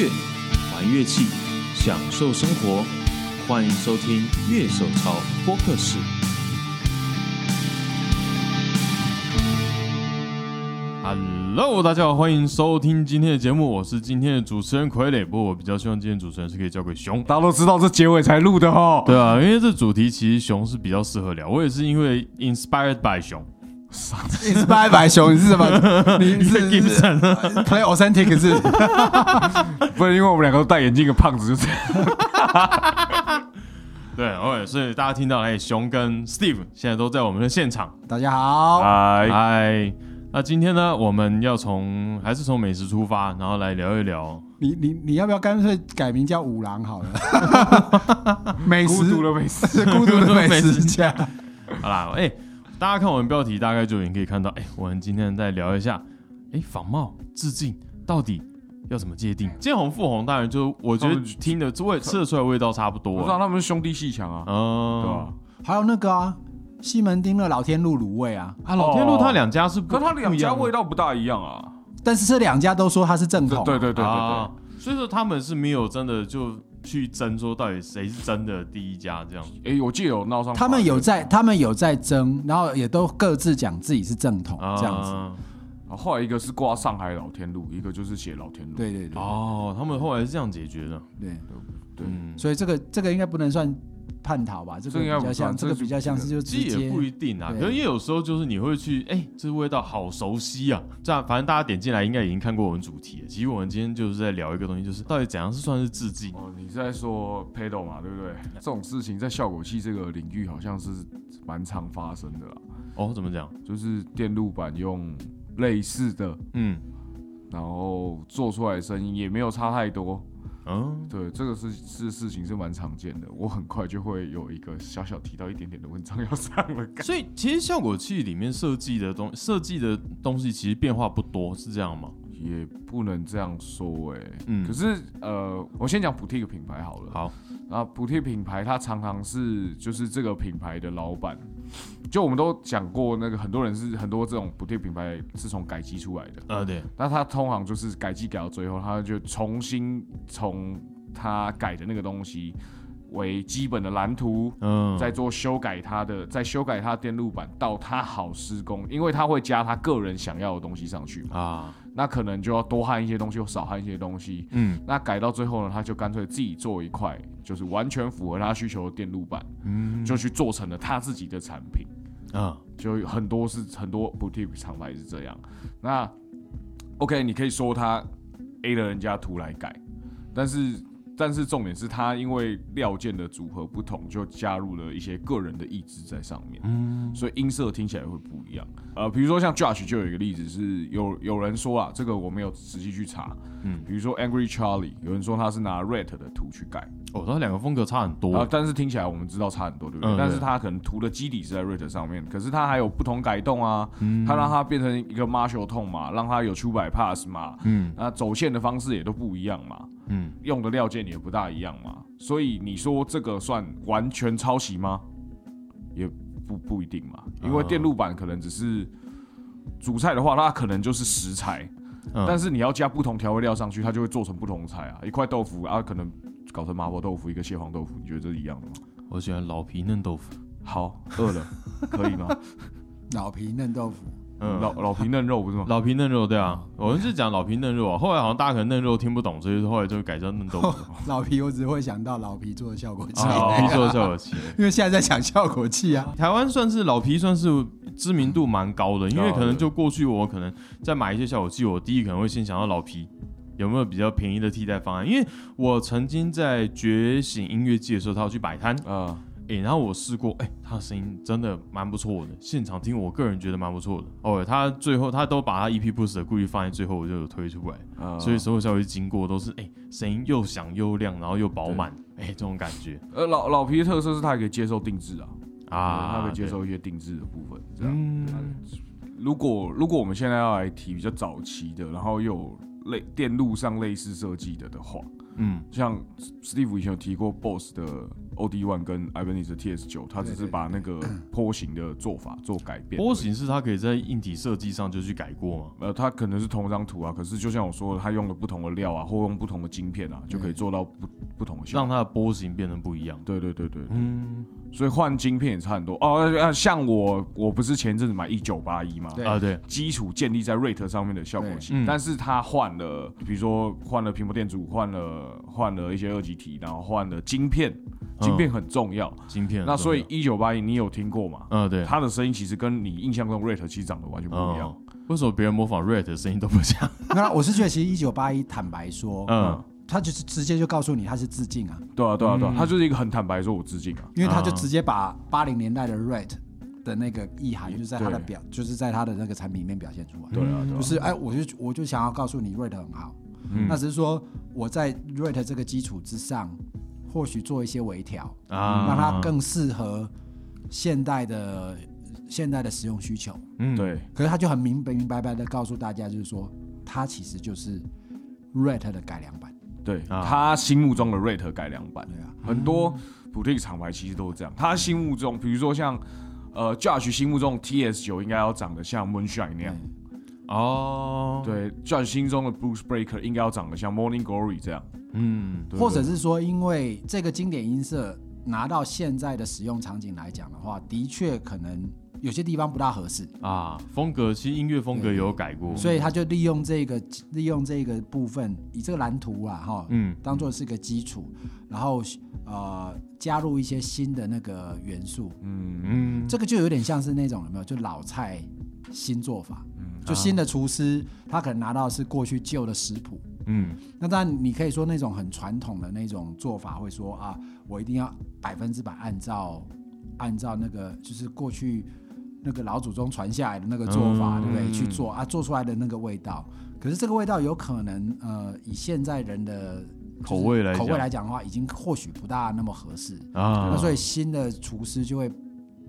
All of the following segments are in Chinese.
乐，玩乐器，享受生活。欢迎收听《乐手潮播客室》。Hello，大家好，欢迎收听今天的节目，我是今天的主持人傀儡。不过我比较希望今天主持人是可以交给熊。大家都知道这结尾才录的哈。对啊，因为这主题其实熊是比较适合聊。我也是因为 inspired by 熊。Inspired by 熊，你是什么？你是 play authentic 是？不是因为我们两个都戴眼镜的胖子就是。对，OK，所以大家听到哎，熊跟 Steve 现在都在我们的现场。大家好，嗨嗨。那今天呢，我们要从还是从美食出发，然后来聊一聊。你你你要不要干脆改名叫五郎好了？美食，孤独的美食，孤独的美食家。好啦，哎，大家看我们标题，大概就已经可以看到，哎，我们今天再聊一下，哎，仿冒致敬到底要怎么界定？见红复红，当然就我觉得听的味吃得出来味道差不多。我知道他们是兄弟戏强啊，嗯，对吧？还有那个啊。西门町的老天路卤味啊，啊，老天路他两家是，可他两家味道不大一样啊。但是这两家都说他是正统，对对对对对。所以说他们是没有真的就去争说到底谁是真的第一家这样。哎，我记得有闹上，他们有在，他们有在争，然后也都各自讲自己是正统这样子。后来一个是挂上海老天路，一个就是写老天路。对对对。哦，他们后来是这样解决的。对对，所以这个这个应该不能算。叛逃吧，这个比较像，这个比较像是就其实也不一定啊，可能也有时候就是你会去，哎，这味道好熟悉啊，这样反正大家点进来应该已经看过我们主题了。其实我们今天就是在聊一个东西，就是到底怎样是算是致敬哦？你是在说 pedal 嘛，对不对？这种事情在效果器这个领域好像是蛮常发生的啦。哦，怎么讲？就是电路板用类似的，嗯，然后做出来的声音也没有差太多。嗯，对，这个是是事情是蛮常见的，我很快就会有一个小小提到一点点的文章 要上了。所以其实效果器里面设计的东设计的东西其实变化不多，是这样吗？也不能这样说，哎，嗯，可是呃，我先讲补贴一个品牌好了。好，然后补贴品牌它常常是就是这个品牌的老板。就我们都讲过，那个很多人是很多这种补贴品牌是从改机出来的，呃，对。那他通常就是改机改到最后，他就重新从他改的那个东西为基本的蓝图，嗯，再做修改他的，再修改他电路板到他好施工，因为他会加他个人想要的东西上去嘛，啊，那可能就要多焊一些东西，或少焊一些东西，嗯，那改到最后呢，他就干脆自己做一块，就是完全符合他需求的电路板，嗯，就去做成了他自己的产品。啊，就很多是很多 boutique 厂牌是这样。那 OK，你可以说他 A 了人家图来改，但是。但是重点是他因为料件的组合不同，就加入了一些个人的意志在上面，嗯，所以音色听起来会不一样。呃，比如说像 Josh 就有一个例子是有有人说啊，这个我没有仔细去查，嗯，比如说 Angry Charlie，有人说他是拿 Red 的图去改，哦，他两个风格差很多啊，但是听起来我们知道差很多，对不对？但是他可能图的基底是在 Red 上面，可是他还有不同改动啊，他让它变成一个 Marshall tone 嘛，让它有出百 pass 嘛，嗯，那走线的方式也都不一样嘛。嗯，用的料件也不大一样嘛，所以你说这个算完全抄袭吗？也不不一定嘛，因为电路板可能只是主菜的话，它可能就是食材，但是你要加不同调味料上去，它就会做成不同菜啊。一块豆腐啊，可能搞成麻婆豆腐，一个蟹黄豆腐，你觉得这是一样的吗？我喜欢老皮嫩豆腐。好，饿了，可以吗？老皮嫩豆腐。嗯，老老皮嫩肉不是吗？老皮嫩肉，对啊，我们是讲老皮嫩肉啊。后来好像大家可能嫩肉听不懂，所以后来就改叫嫩豆腐。老皮，我只会想到老皮做的效果器。老皮做的效果器，因为现在在讲效果器啊。台湾算是老皮，算是知名度蛮高的，因为可能就过去我可能在买一些效果器，我第一可能会先想到老皮有没有比较便宜的替代方案，因为我曾经在觉醒音乐季的时候，他要去摆摊啊。哎，然后我试过，哎，他的声音真的蛮不错的，现场听，我个人觉得蛮不错的。哦，他最后他都把他 EP Boost 的故意放在最后，我就有推出来，所以所有消息经过都是，哎，声音又响又亮，然后又饱满，哎，这种感觉。呃，老老皮的特色是他可以接受定制啊，啊，他可以接受一些定制的部分。这样，如果如果我们现在要来提比较早期的，然后又类电路上类似设计的的话。嗯，像 Steve 以前有提过 Boss 的 OD One 跟 Ibanez TS 九，它只是把那个 波形的做法做改变。波形是它可以在硬体设计上就去改过吗？呃，它可能是同一张图啊，可是就像我说的，它用了不同的料啊，或用不同的晶片啊，就可以做到不不同的，让它的波形变得不一样。对对对对，嗯。所以换晶片也差很多哦。像我，我不是前阵子买一九八一嘛？啊，对，基础建立在 Rate 上面的效果器，但是它换了，比如说换了屏幕电阻，换了换了一些二级体，然后换了晶片，晶片很重要，晶片。那所以一九八一你有听过吗？嗯，对，他的声音其实跟你印象中 Rate 其实长得完全不一样。为什么别人模仿 Rate 的声音都不像？那我是觉得其实一九八一，坦白说，嗯。他就是直接就告诉你他是致敬啊，对啊对啊对啊，他就是一个很坦白说我致敬啊，因为他就直接把八零年代的 Red 的那个意涵，就是在他的表，就是在他的那个产品里面表现出来。对啊，就是哎，我就我就想要告诉你 Red 很好，那只是说我在 Red 这个基础之上，或许做一些微调啊，让它更适合现代的现代的使用需求。嗯，对。可是他就很明明白白的告诉大家，就是说它其实就是 Red 的改良版。对他心目中的 Rate 改良版，对啊很多普特厂牌其实都是这样。他心目中，比如说像呃 Judge 心目中 TS 九应该要长得像 Moonshine 那样。哦，对，Judge 心中的 Boost Breaker 应该要长得像 Morning Glory 这样。嗯，或者是说，因为这个经典音色拿到现在的使用场景来讲的话，的确可能。有些地方不大合适。啊，风格其实音乐风格也有改过，所以他就利用这个利用这个部分，以这个蓝图啊哈，嗯，当做是个基础，然后呃加入一些新的那个元素，嗯嗯，这个就有点像是那种有没有就老菜新做法，嗯，就新的厨师他可能拿到是过去旧的食谱，嗯，那当然你可以说那种很传统的那种做法会说啊，我一定要百分之百按照按照那个就是过去。那个老祖宗传下来的那个做法，对不对？去做啊，做出来的那个味道，可是这个味道有可能，呃，以现在人的口味来口味来讲的话，已经或许不大那么合适啊。那所以新的厨师就会，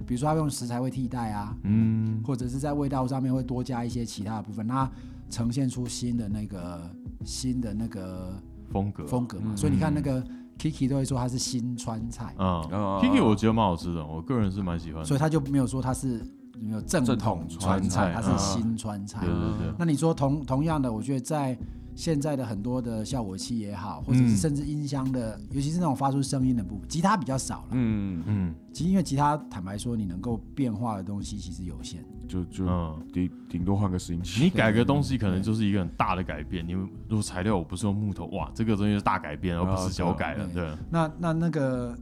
比如说他用食材会替代啊，嗯，或者是在味道上面会多加一些其他的部分，那呈现出新的那个新的那个风格风格嘛。所以你看那个 Kiki 都会说它是新川菜啊，Kiki 我觉得蛮好吃的，我个人是蛮喜欢，所以他就没有说它是。没有正统川菜，它是新川菜。对对对。那你说同同样的，我觉得在现在的很多的效果器也好，或者是甚至音箱的，尤其是那种发出声音的部分，吉他比较少了。嗯嗯。其实因为吉他，坦白说，你能够变化的东西其实有限。就就顶顶多换个拾音器。你改个东西，可能就是一个很大的改变。你如果材料我不是用木头，哇，这个东西是大改变，而不是小改了。对。那那那个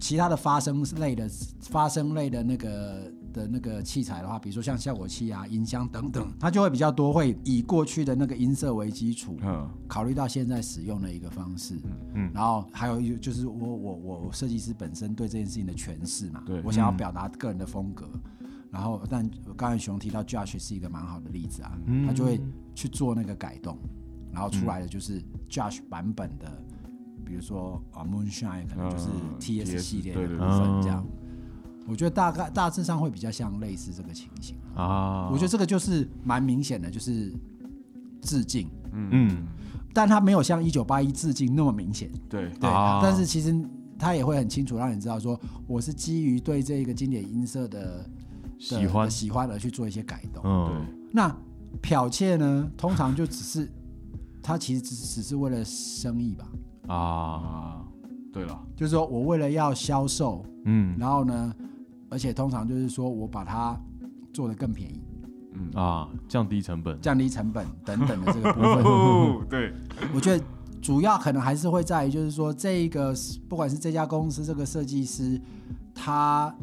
其他的发声类的发声类的那个。的那个器材的话，比如说像效果器啊、音箱等等，它就会比较多，会以过去的那个音色为基础，嗯，考虑到现在使用的一个方式，嗯，然后还有一就是我我我设计师本身对这件事情的诠释嘛，对，我想要表达个人的风格，然后但刚才熊提到 Josh 是一个蛮好的例子啊，他就会去做那个改动，然后出来的就是 Josh 版本的，比如说啊 Moonshine 可能就是 TS 系列的部分这样。我觉得大概大致上会比较像类似这个情形啊。我觉得这个就是蛮明显的，就是致敬，嗯，但他没有像一九八一致敬那么明显，对对。但是其实他也会很清楚让你知道，说我是基于对这个经典音色的喜欢喜欢而去做一些改动。对。那剽窃呢，通常就只是他其实只只是为了生意吧？啊，对了，就是说我为了要销售，嗯，然后呢？而且通常就是说我把它做的更便宜，嗯啊，降低成本，降低成本等等的这个部分。对，我觉得主要可能还是会在于，就是说这个不管是这家公司这个设计师，他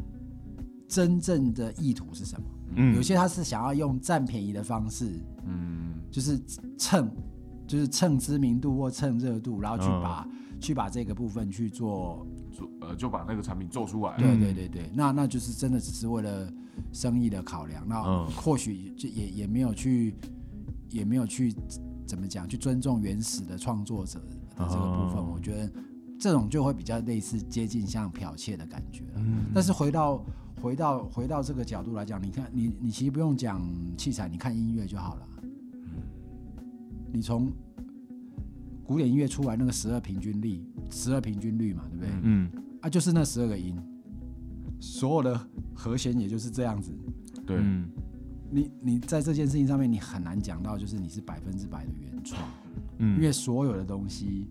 真正的意图是什么？嗯，有些他是想要用占便宜的方式，嗯，就是蹭，就是蹭知名度或蹭热度，然后去把去把这个部分去做。呃，就把那个产品做出来。对对对对，那那就是真的只是为了生意的考量，那或许就也也没有去，也没有去怎么讲，去尊重原始的创作者的这个部分。我觉得这种就会比较类似接近像剽窃的感觉。嗯。但是回到回到回到这个角度来讲，你看你你其实不用讲器材，你看音乐就好了。嗯。你从古典音乐出来那个十二平均律，十二平均律嘛，对不对？嗯，啊，就是那十二个音，所有的和弦也就是这样子。对，你你在这件事情上面，你很难讲到就是你是百分之百的原创，嗯，因为所有的东西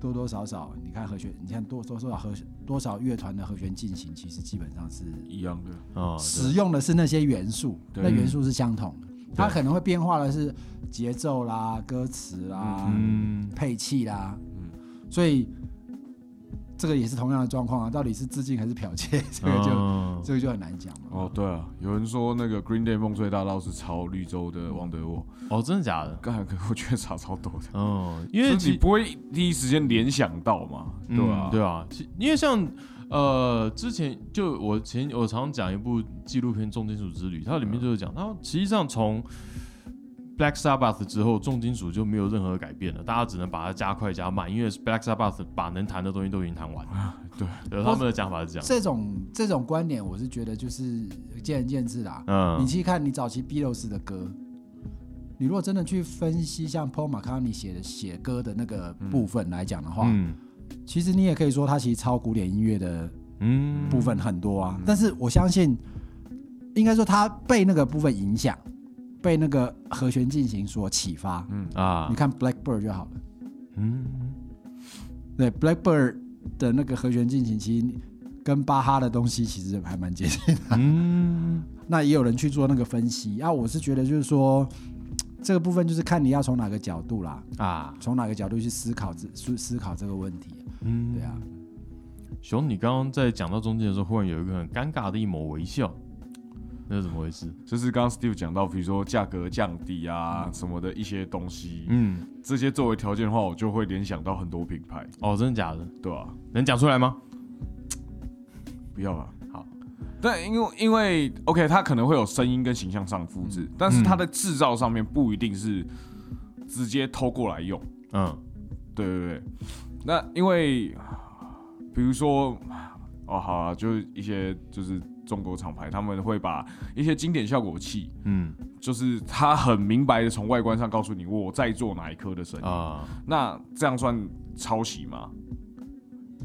多多少少，你看和弦，你看多多少和多少乐团的和弦进行，其实基本上是一样的。啊，使用的是那些元素，那元素是相同的。它可能会变化的是节奏啦、歌词啦、嗯。配器啦，嗯。所以这个也是同样的状况啊。到底是致敬还是剽窃，这个就这个就很难讲了。哦，对啊，有人说那个 Green Day 梦碎大道是抄绿洲的《王德沃》。哦，真的假的？刚才我觉得差超多的。嗯，因为你不会第一时间联想到嘛，对吧？对啊，因为像。呃，之前就我前我常讲一部纪录片《重金属之旅》，它里面就是讲，它实际上从 Black Sabbath 之后，重金属就没有任何改变了，大家只能把它加快加慢，因为 Black Sabbath 把能弹的东西都已经弹完了。对，他们的讲法是这样。这种这种观点，我是觉得就是见仁见智啦。嗯，你去看你早期 Beatles 的歌，你如果真的去分析像 Paul McCartney 写的写歌的那个部分来讲的话，嗯。其实你也可以说，他其实超古典音乐的嗯部分很多啊。但是我相信，应该说他被那个部分影响，被那个和弦进行所启发。嗯啊，你看 Blackbird 就好了。嗯，对，Blackbird 的那个和弦进行，其实跟巴哈的东西其实还蛮接近的。嗯，那也有人去做那个分析啊。我是觉得就是说。这个部分就是看你要从哪个角度啦，啊，从哪个角度去思考这思思考这个问题，嗯，对啊。熊，你刚刚在讲到中间的时候，忽然有一个很尴尬的一抹微笑，那是怎么回事？就是刚刚 Steve 讲到，比如说价格降低啊什么的一些东西，嗯，这些作为条件的话，我就会联想到很多品牌。哦，真的假的？对啊，能讲出来吗？不要啊，好。但，因为因为 OK，它可能会有声音跟形象上复制，但是它的制造上面不一定是直接偷过来用。嗯，对对对。那因为比如说，哦好啊，就是一些就是中国厂牌，他们会把一些经典效果器，嗯，就是他很明白的从外观上告诉你我在做哪一颗的声音啊。那这样算抄袭吗？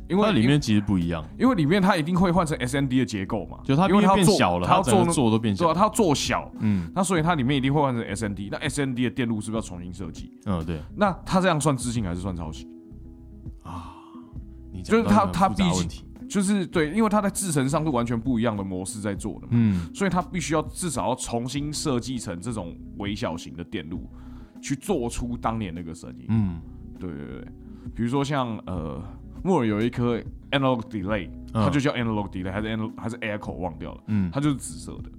因为里面其实不一样，因为里面它一定会换成 S N D 的结构嘛，就它因为它变小了，它要做做都变小，对啊，它要做小，嗯，那所以它里面一定会换成 S N D，那 S N D 的电路是不是要重新设计？嗯，对。那它这样算致敬还是算抄袭？啊，你就是它它毕竟就是对，因为它在制成上是完全不一样的模式在做的嘛，嗯，所以它必须要至少要重新设计成这种微小型的电路，去做出当年那个声音。嗯，对对对，比如说像呃。木尔有一颗 analog delay，它就叫 analog delay，还是 analog 还是 echo 忘掉了，嗯，它就是紫色的，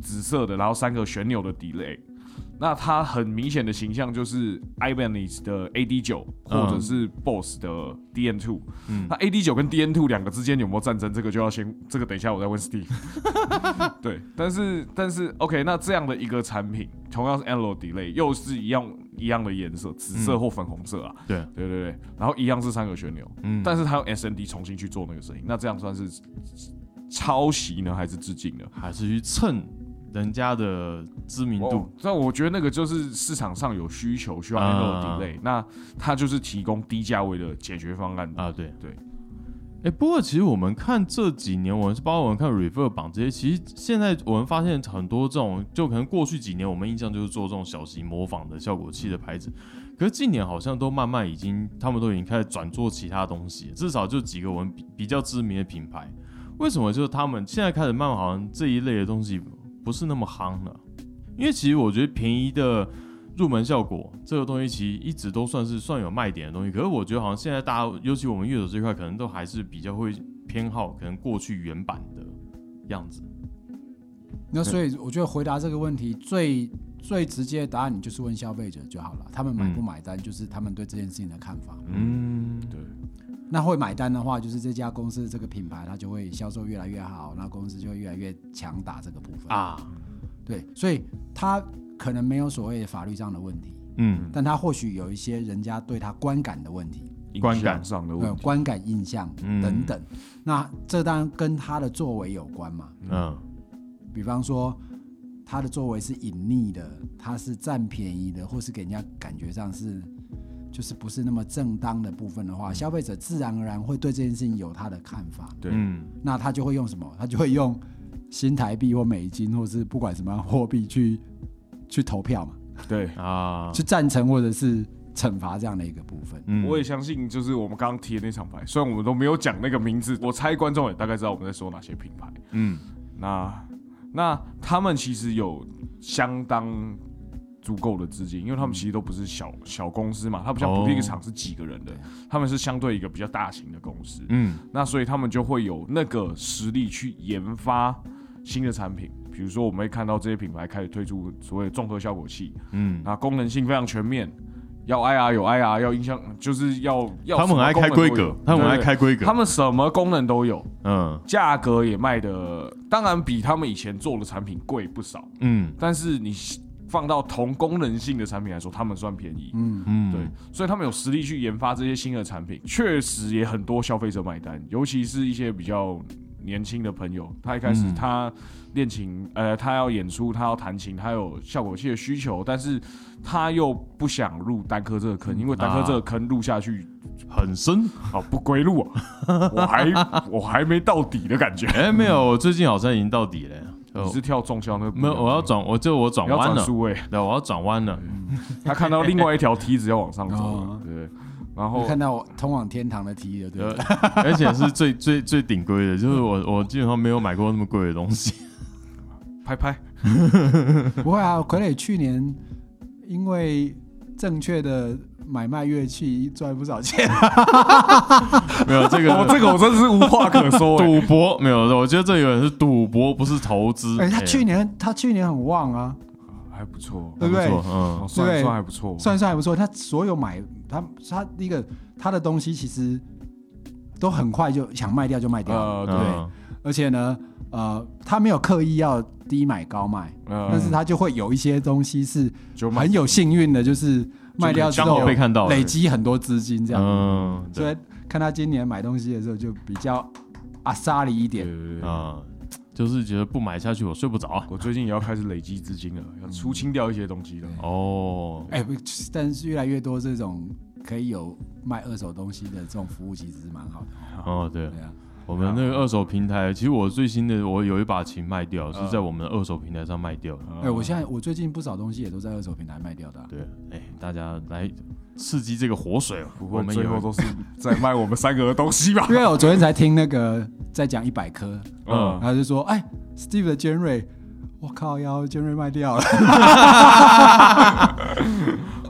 紫色的，然后三个旋钮的 delay。那它很明显的形象就是 Ibanez 的 AD 九，或者是 Boss 的 DN two。嗯，那 AD 九跟 DN two 两个之间有没有战争？这个就要先，这个等一下我再问 Steve。对，但是但是 OK，那这样的一个产品，同样是 Analog Delay，又是一样一样的颜色，紫色或粉红色啊。对对对对，然后一样是三个旋钮，嗯，但是它用 SND 重新去做那个声音，那这样算是抄袭呢，还是致敬呢？还是去蹭？人家的知名度，那我觉得那个就是市场上有需求，需要 Analog Delay，那它就是提供低价位的解决方案。啊。对。对，哎，不过其实我们看这几年，我们是包括我们看 Refer 榜这些，其实现在我们发现很多这种，就可能过去几年我们印象就是做这种小型模仿的效果器的牌子，可是近年好像都慢慢已经，他们都已经开始转做其他东西，至少就几个我们比比较知名的品牌，为什么就是他们现在开始慢慢好像这一类的东西。不是那么夯了，因为其实我觉得便宜的入门效果这个东西其实一直都算是算有卖点的东西。可是我觉得好像现在大家，尤其我们乐手这块，可能都还是比较会偏好可能过去原版的样子。那所以我觉得回答这个问题最最直接的答案，你就是问消费者就好了，他们买不买单，就是他们对这件事情的看法。嗯，对。那会买单的话，就是这家公司这个品牌，它就会销售越来越好，那公司就会越来越强打这个部分啊。对，所以他可能没有所谓法律上的问题，嗯，但他或许有一些人家对他观感的问题，观感上的问题，观感印象等等。那这当然跟他的作为有关嘛，嗯，比方说他的作为是隐匿的，他是占便宜的，或是给人家感觉上是。就是不是那么正当的部分的话，消费者自然而然会对这件事情有他的看法。对，嗯那他就会用什么？他就会用新台币或美金，或是不管什么样货币去 去投票嘛。对啊，去赞成或者是惩罚这样的一个部分。嗯，我也相信，就是我们刚刚提的那场牌，虽然我们都没有讲那个名字，我猜观众也大概知道我们在说哪些品牌。嗯，那那他们其实有相当。足够的资金，因为他们其实都不是小小公司嘛，它不像普利厂是几个人的，他们是相对一个比较大型的公司。嗯，那所以他们就会有那个实力去研发新的产品，比如说我们会看到这些品牌开始推出所谓的综合效果器。嗯，那功能性非常全面，要 IR 有 IR，要音箱就是要要。他们很爱开规格，他们很爱开规格，他们什么功能都有。嗯，价格也卖的，当然比他们以前做的产品贵不少。嗯，但是你。放到同功能性的产品来说，他们算便宜。嗯嗯，对，所以他们有实力去研发这些新的产品，确实也很多消费者买单，尤其是一些比较年轻的朋友。他一开始他练琴，呃，他要演出，他要弹琴，他有效果器的需求，但是他又不想入单科这个坑，因为单科这个坑入下去很深啊，不归路啊，我还我还没到底的感觉。哎，没有，我最近好像已经到底了。你是跳中销那个？没有，我要转，我就我转弯了。对，我要转弯了。他看到另外一条梯子要往上走，对。然后看到通往天堂的梯子，对。而且是最 最最顶规的，就是我我基本上没有买过那么贵的东西。拍拍，不会啊，傀儡去年因为正确的。买卖乐器赚不少钱，没有这个，这个我真是无话可说。赌博没有，我觉得这有点是赌博，不是投资。哎，他去年他去年很旺啊，还不错，对不对？嗯，算算还不错，算算还不错。他所有买他他第一个他的东西其实都很快就想卖掉就卖掉，对。而且呢，呃，他没有刻意要低买高卖，但是他就会有一些东西是很有幸运的，就是。卖掉之后被看到，累积很多资金这样，嗯，所以看他今年买东西的时候就比较阿萨里一点啊，就是觉得不买下去我睡不着。我最近也要开始累积资金了，要出清掉一些东西了。哦，哎，但是越来越多这种可以有卖二手东西的这种服务，其实是蛮好的。哦，对，对啊。我们那个二手平台，其实我最新的我有一把琴卖掉，是在我们二手平台上卖掉。哎，我现在我最近不少东西也都在二手平台卖掉的。对，哎，大家来刺激这个活水，我们最后都是在卖我们三个的东西吧？因为我昨天才听那个在讲一百颗，嗯，他就说，哎，Steve 的尖锐。我靠，要尖锐卖掉了，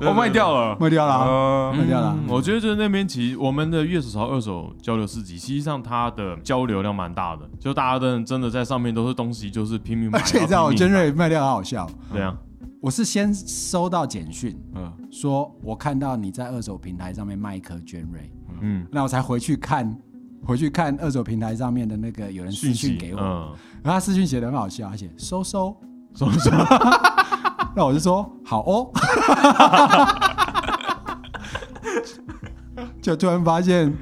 我卖掉了，卖掉了，卖掉了。我觉得就是那边其实我们的月手潮二手交流市集，实际上它的交流量蛮大的，就大家的真的在上面都是东西，就是拼命 买。而且你知道，尖锐卖掉很好笑。对啊，我是先收到简讯，嗯，说我看到你在二手平台上面卖一颗尖瑞，嗯，那我才回去看。回去看二手平台上面的那个有人私讯给我，然后他私讯写的很好笑，而且收收。收收，那我就说好哦，就突然发现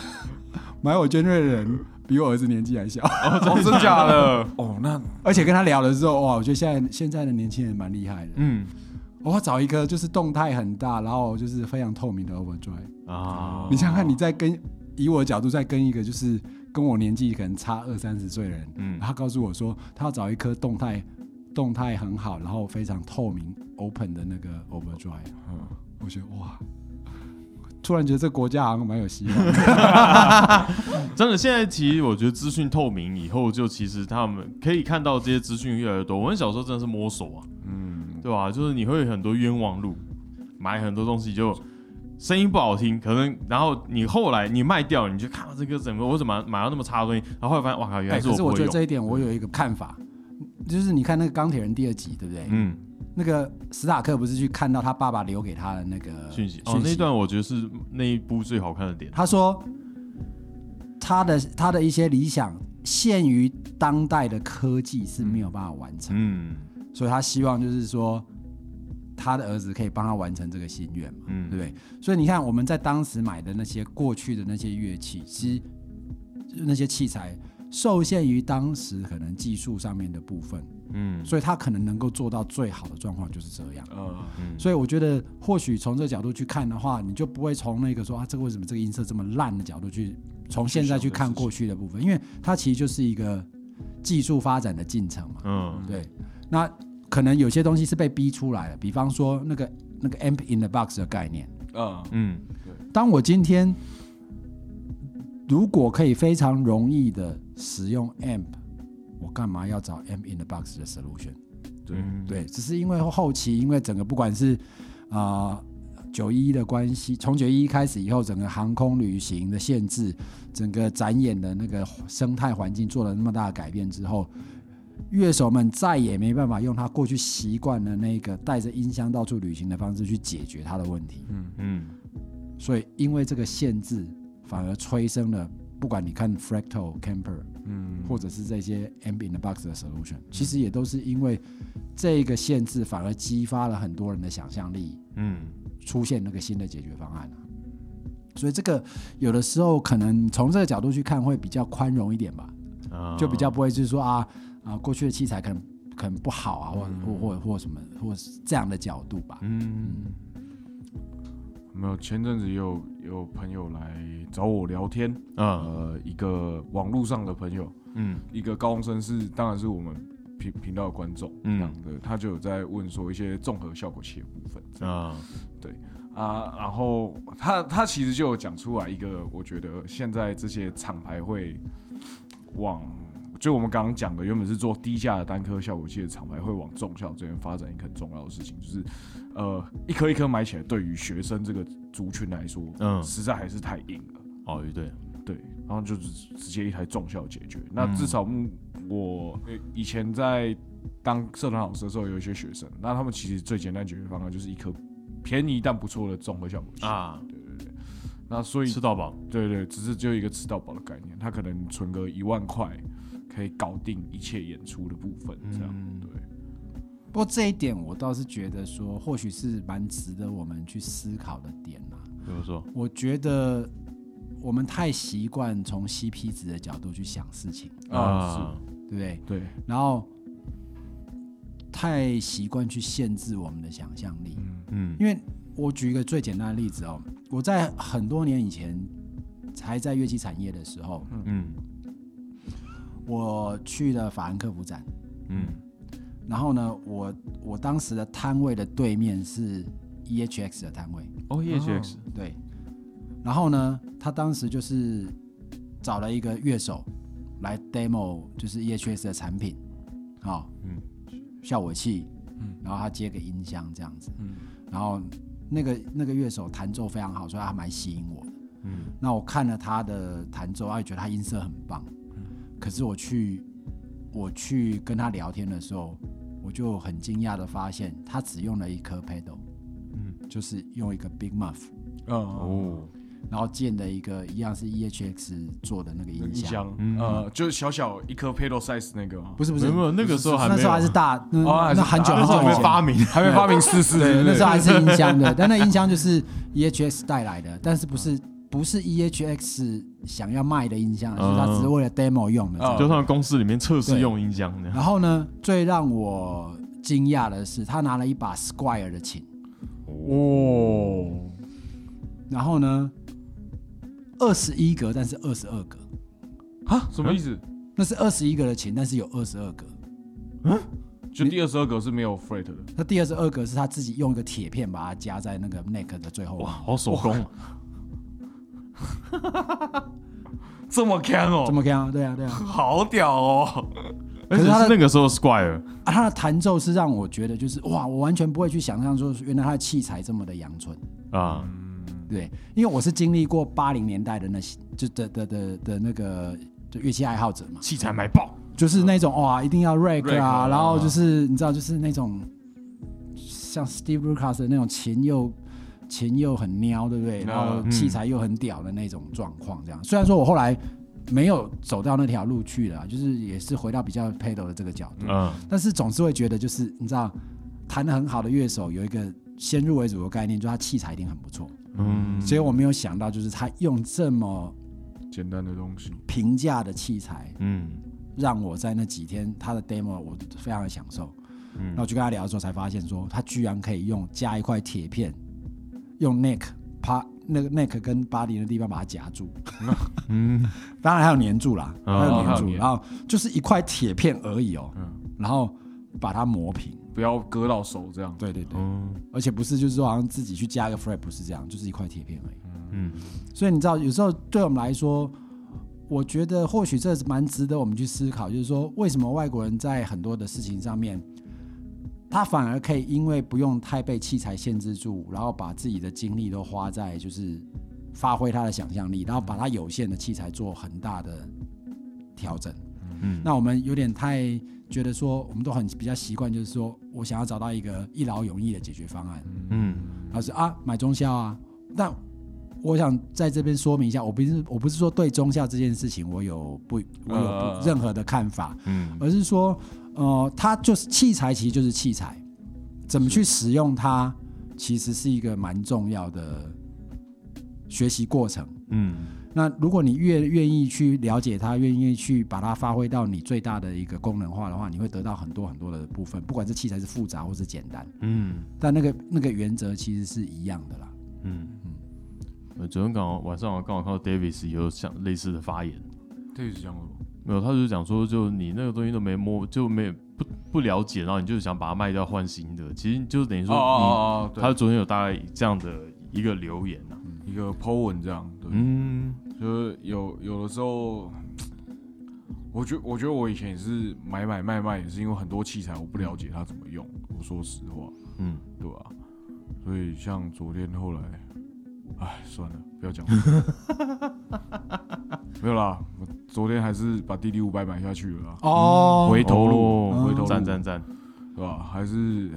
买我尖锐的人比我儿子年纪还小，哦，真假的？哦，那而且跟他聊的时候，哇，我觉得现在现在的年轻人蛮厉害的，嗯，我找一个就是动态很大，然后就是非常透明的 overdrive 啊，你想想看你在跟。以我的角度，再跟一个就是跟我年纪可能差二三十岁的人，嗯，他告诉我说，他要找一颗动态动态很好，然后非常透明 open 的那个 overdrive，嗯，我觉得哇，突然觉得这国家好像蛮有希望。真的，现在其实我觉得资讯透明以后，就其实他们可以看到这些资讯越来越多。我们小时候真的是摸索啊，嗯，对吧？就是你会很多冤枉路，买很多东西就。声音不好听，可能然后你后来你卖掉，你就看到这个整个我怎么买到那么差的东西，然后后来发现哇靠，原来是可是我觉得这一点我有一个看法，就是你看那个钢铁人第二集对不对？嗯，那个史塔克不是去看到他爸爸留给他的那个讯息？哦，那段我觉得是那一部最好看的点。他说他的他的一些理想限于当代的科技是没有办法完成，嗯，所以他希望就是说。他的儿子可以帮他完成这个心愿嘛？嗯，对不对？所以你看，我们在当时买的那些过去的那些乐器，其实那些器材，受限于当时可能技术上面的部分，嗯，所以他可能能够做到最好的状况就是这样，嗯，所以我觉得或许从这个角度去看的话，你就不会从那个说啊，这个为什么这个音色这么烂的角度去从现在去看过去的部分，因为它其实就是一个技术发展的进程嘛，嗯，对，那可能有些东西是被逼出来的，比方说那个那个 amp in the box 的概念，嗯嗯，对，当我今天。如果可以非常容易的使用 amp，我干嘛要找 amp in the box 的 solution？对对，只是因为后期因为整个不管是啊九一一的关系，从九一开始以后，整个航空旅行的限制，整个展演的那个生态环境做了那么大的改变之后，乐手们再也没办法用他过去习惯的那个带着音箱到处旅行的方式去解决他的问题。嗯嗯，所以因为这个限制。反而催生了，不管你看 Fractal Camper，嗯，或者是这些 Amp in the Box 的 solution，其实也都是因为这个限制，反而激发了很多人的想象力，嗯，出现那个新的解决方案所以这个有的时候可能从这个角度去看会比较宽容一点吧，就比较不会就是说啊啊过去的器材可能可能不好啊，或或或或什么，或是这样的角度吧，嗯。没有，前阵子有有朋友来找我聊天，呃，一个网络上的朋友，嗯，一个高中生是，当然是我们频频道的观众，这样的，他就有在问说一些综合效果器的部分，啊，对，啊，然后他他其实就有讲出来一个，我觉得现在这些厂牌会往。就我们刚刚讲的，原本是做低价的单颗效果器的厂牌，会往重效这边发展一个很重要的事情，就是，呃，一颗一颗买起来，对于学生这个族群来说，嗯，实在还是太硬了。哦，对，对，然后就是直接一台重效解决。那至少我以前在当社团老师的时候，有一些学生，那他们其实最简单解决方案就是一颗便宜但不错的综合效果器啊。对对对，那所以吃到饱，对对，只是只有一个吃到饱的概念，他可能存个一万块。可以搞定一切演出的部分，这样对。不过这一点我倒是觉得说，或许是蛮值得我们去思考的点呐。比如说，我觉得我们太习惯从 CP 值的角度去想事情啊，对不对？对。然后太习惯去限制我们的想象力。嗯嗯。因为我举一个最简单的例子哦，我在很多年以前还在乐器产业的时候，嗯。我去了法兰克福展，嗯，然后呢，我我当时的摊位的对面是 EHX 的摊位，哦，EHX，对，然后呢，他当时就是找了一个乐手来 demo，就是 EHX 的产品，好，嗯，效果器，嗯，然后他接个音箱这样子，嗯，然后那个那个乐手弹奏非常好，所以他蛮吸引我的，嗯，那我看了他的弹奏，也觉得他音色很棒。可是我去，我去跟他聊天的时候，我就很惊讶的发现，他只用了一颗 pedal，嗯，就是用一个 big muff，哦，然后建的一个一样是 EHX 做的那个音箱，呃，就是小小一颗 pedal size 那个。吗？不是不是，没有那个时候还那时候还是大，那很久很久 还没发明，还没发明试试，那时候还是音箱的，但那音箱就是 EHX 带来的，但是不是。不是 EHX 想要卖的音箱，是它只是为了 demo 用的，就算公司里面测试用音箱的。然后呢，最让我惊讶的是，他拿了一把 Squire 的琴，哦，然后呢，二十一格，但是二十二格，啊，什么意思？那是二十一格的琴，但是有二十二格，嗯，就第二十二格是没有 fret 的。那第二十二格是他自己用一个铁片把它夹在那个 neck 的最后，哇，好手工。这么强哦！这么强，对啊，对啊，好屌哦！可是他的那个时候 Squire 啊，他的弹奏是让我觉得就是哇，我完全不会去想象说原来他的器材这么的阳春啊。对，因为我是经历过八零年代的那些就的的的的那个就乐器爱好者嘛，器材买爆，就是那种哇，一定要 Rag 啊，然后就是你知道，就是那种像 Steve Lucas 的那种琴又。琴又很喵，对不对？然后器材又很屌的那种状况，这样。虽然说我后来没有走到那条路去了，就是也是回到比较 pedal 的这个角度，嗯。但是总是会觉得，就是你知道，弹的很好的乐手有一个先入为主的概念，就他器材一定很不错，嗯。所以我没有想到，就是他用这么简单的东西，平价的器材，嗯，让我在那几天他的 demo 我非常的享受。嗯，那我去跟他聊的时候才发现，说他居然可以用加一块铁片，用 neck 趴那个 neck 跟 body 的地方把它夹住。嗯，当然还有粘住啦，还有粘住，然后就是一块铁片而已哦。嗯，然后把它磨平，不要割到手这样。对对对，而且不是就是说好像自己去加一个 frame，不是这样，就是一块铁片而已。嗯，所以你知道，有时候对我们来说，我觉得或许这是蛮值得我们去思考，就是说，为什么外国人在很多的事情上面，他反而可以因为不用太被器材限制住，然后把自己的精力都花在就是发挥他的想象力，然后把他有限的器材做很大的调整。嗯，那我们有点太觉得说，我们都很比较习惯，就是说我想要找到一个一劳永逸的解决方案。嗯，而是啊，买中校啊，但。我想在这边说明一下，我不是我不是说对中校这件事情我有不我有任何的看法，嗯，而是说，呃，它就是器材，其实就是器材，怎么去使用它，其实是一个蛮重要的学习过程，嗯，那如果你越愿意去了解它，愿意去把它发挥到你最大的一个功能化的话，你会得到很多很多的部分，不管是器材是复杂或是简单，嗯，但那个那个原则其实是一样的啦，嗯。嗯。昨天刚好晚上我刚好看到 Davis 有像类似的发言。Davis 讲什么？没有，他就是讲说，就你那个东西都没摸，就没不不了解，然后你就是想把它卖掉换新的，其实就等于说，他昨天有大概这样的一个留言呐，一个 po 文这样。对嗯，就是有有的时候，我觉我觉得我以前也是买买卖卖，也是因为很多器材我不了解它怎么用。我说实话，嗯，对吧？所以像昨天后来。哎，算了，不要讲了。没有啦，我昨天还是把 D D 五百买下去了。哦，回头路，回头赞赞赞，对吧？还是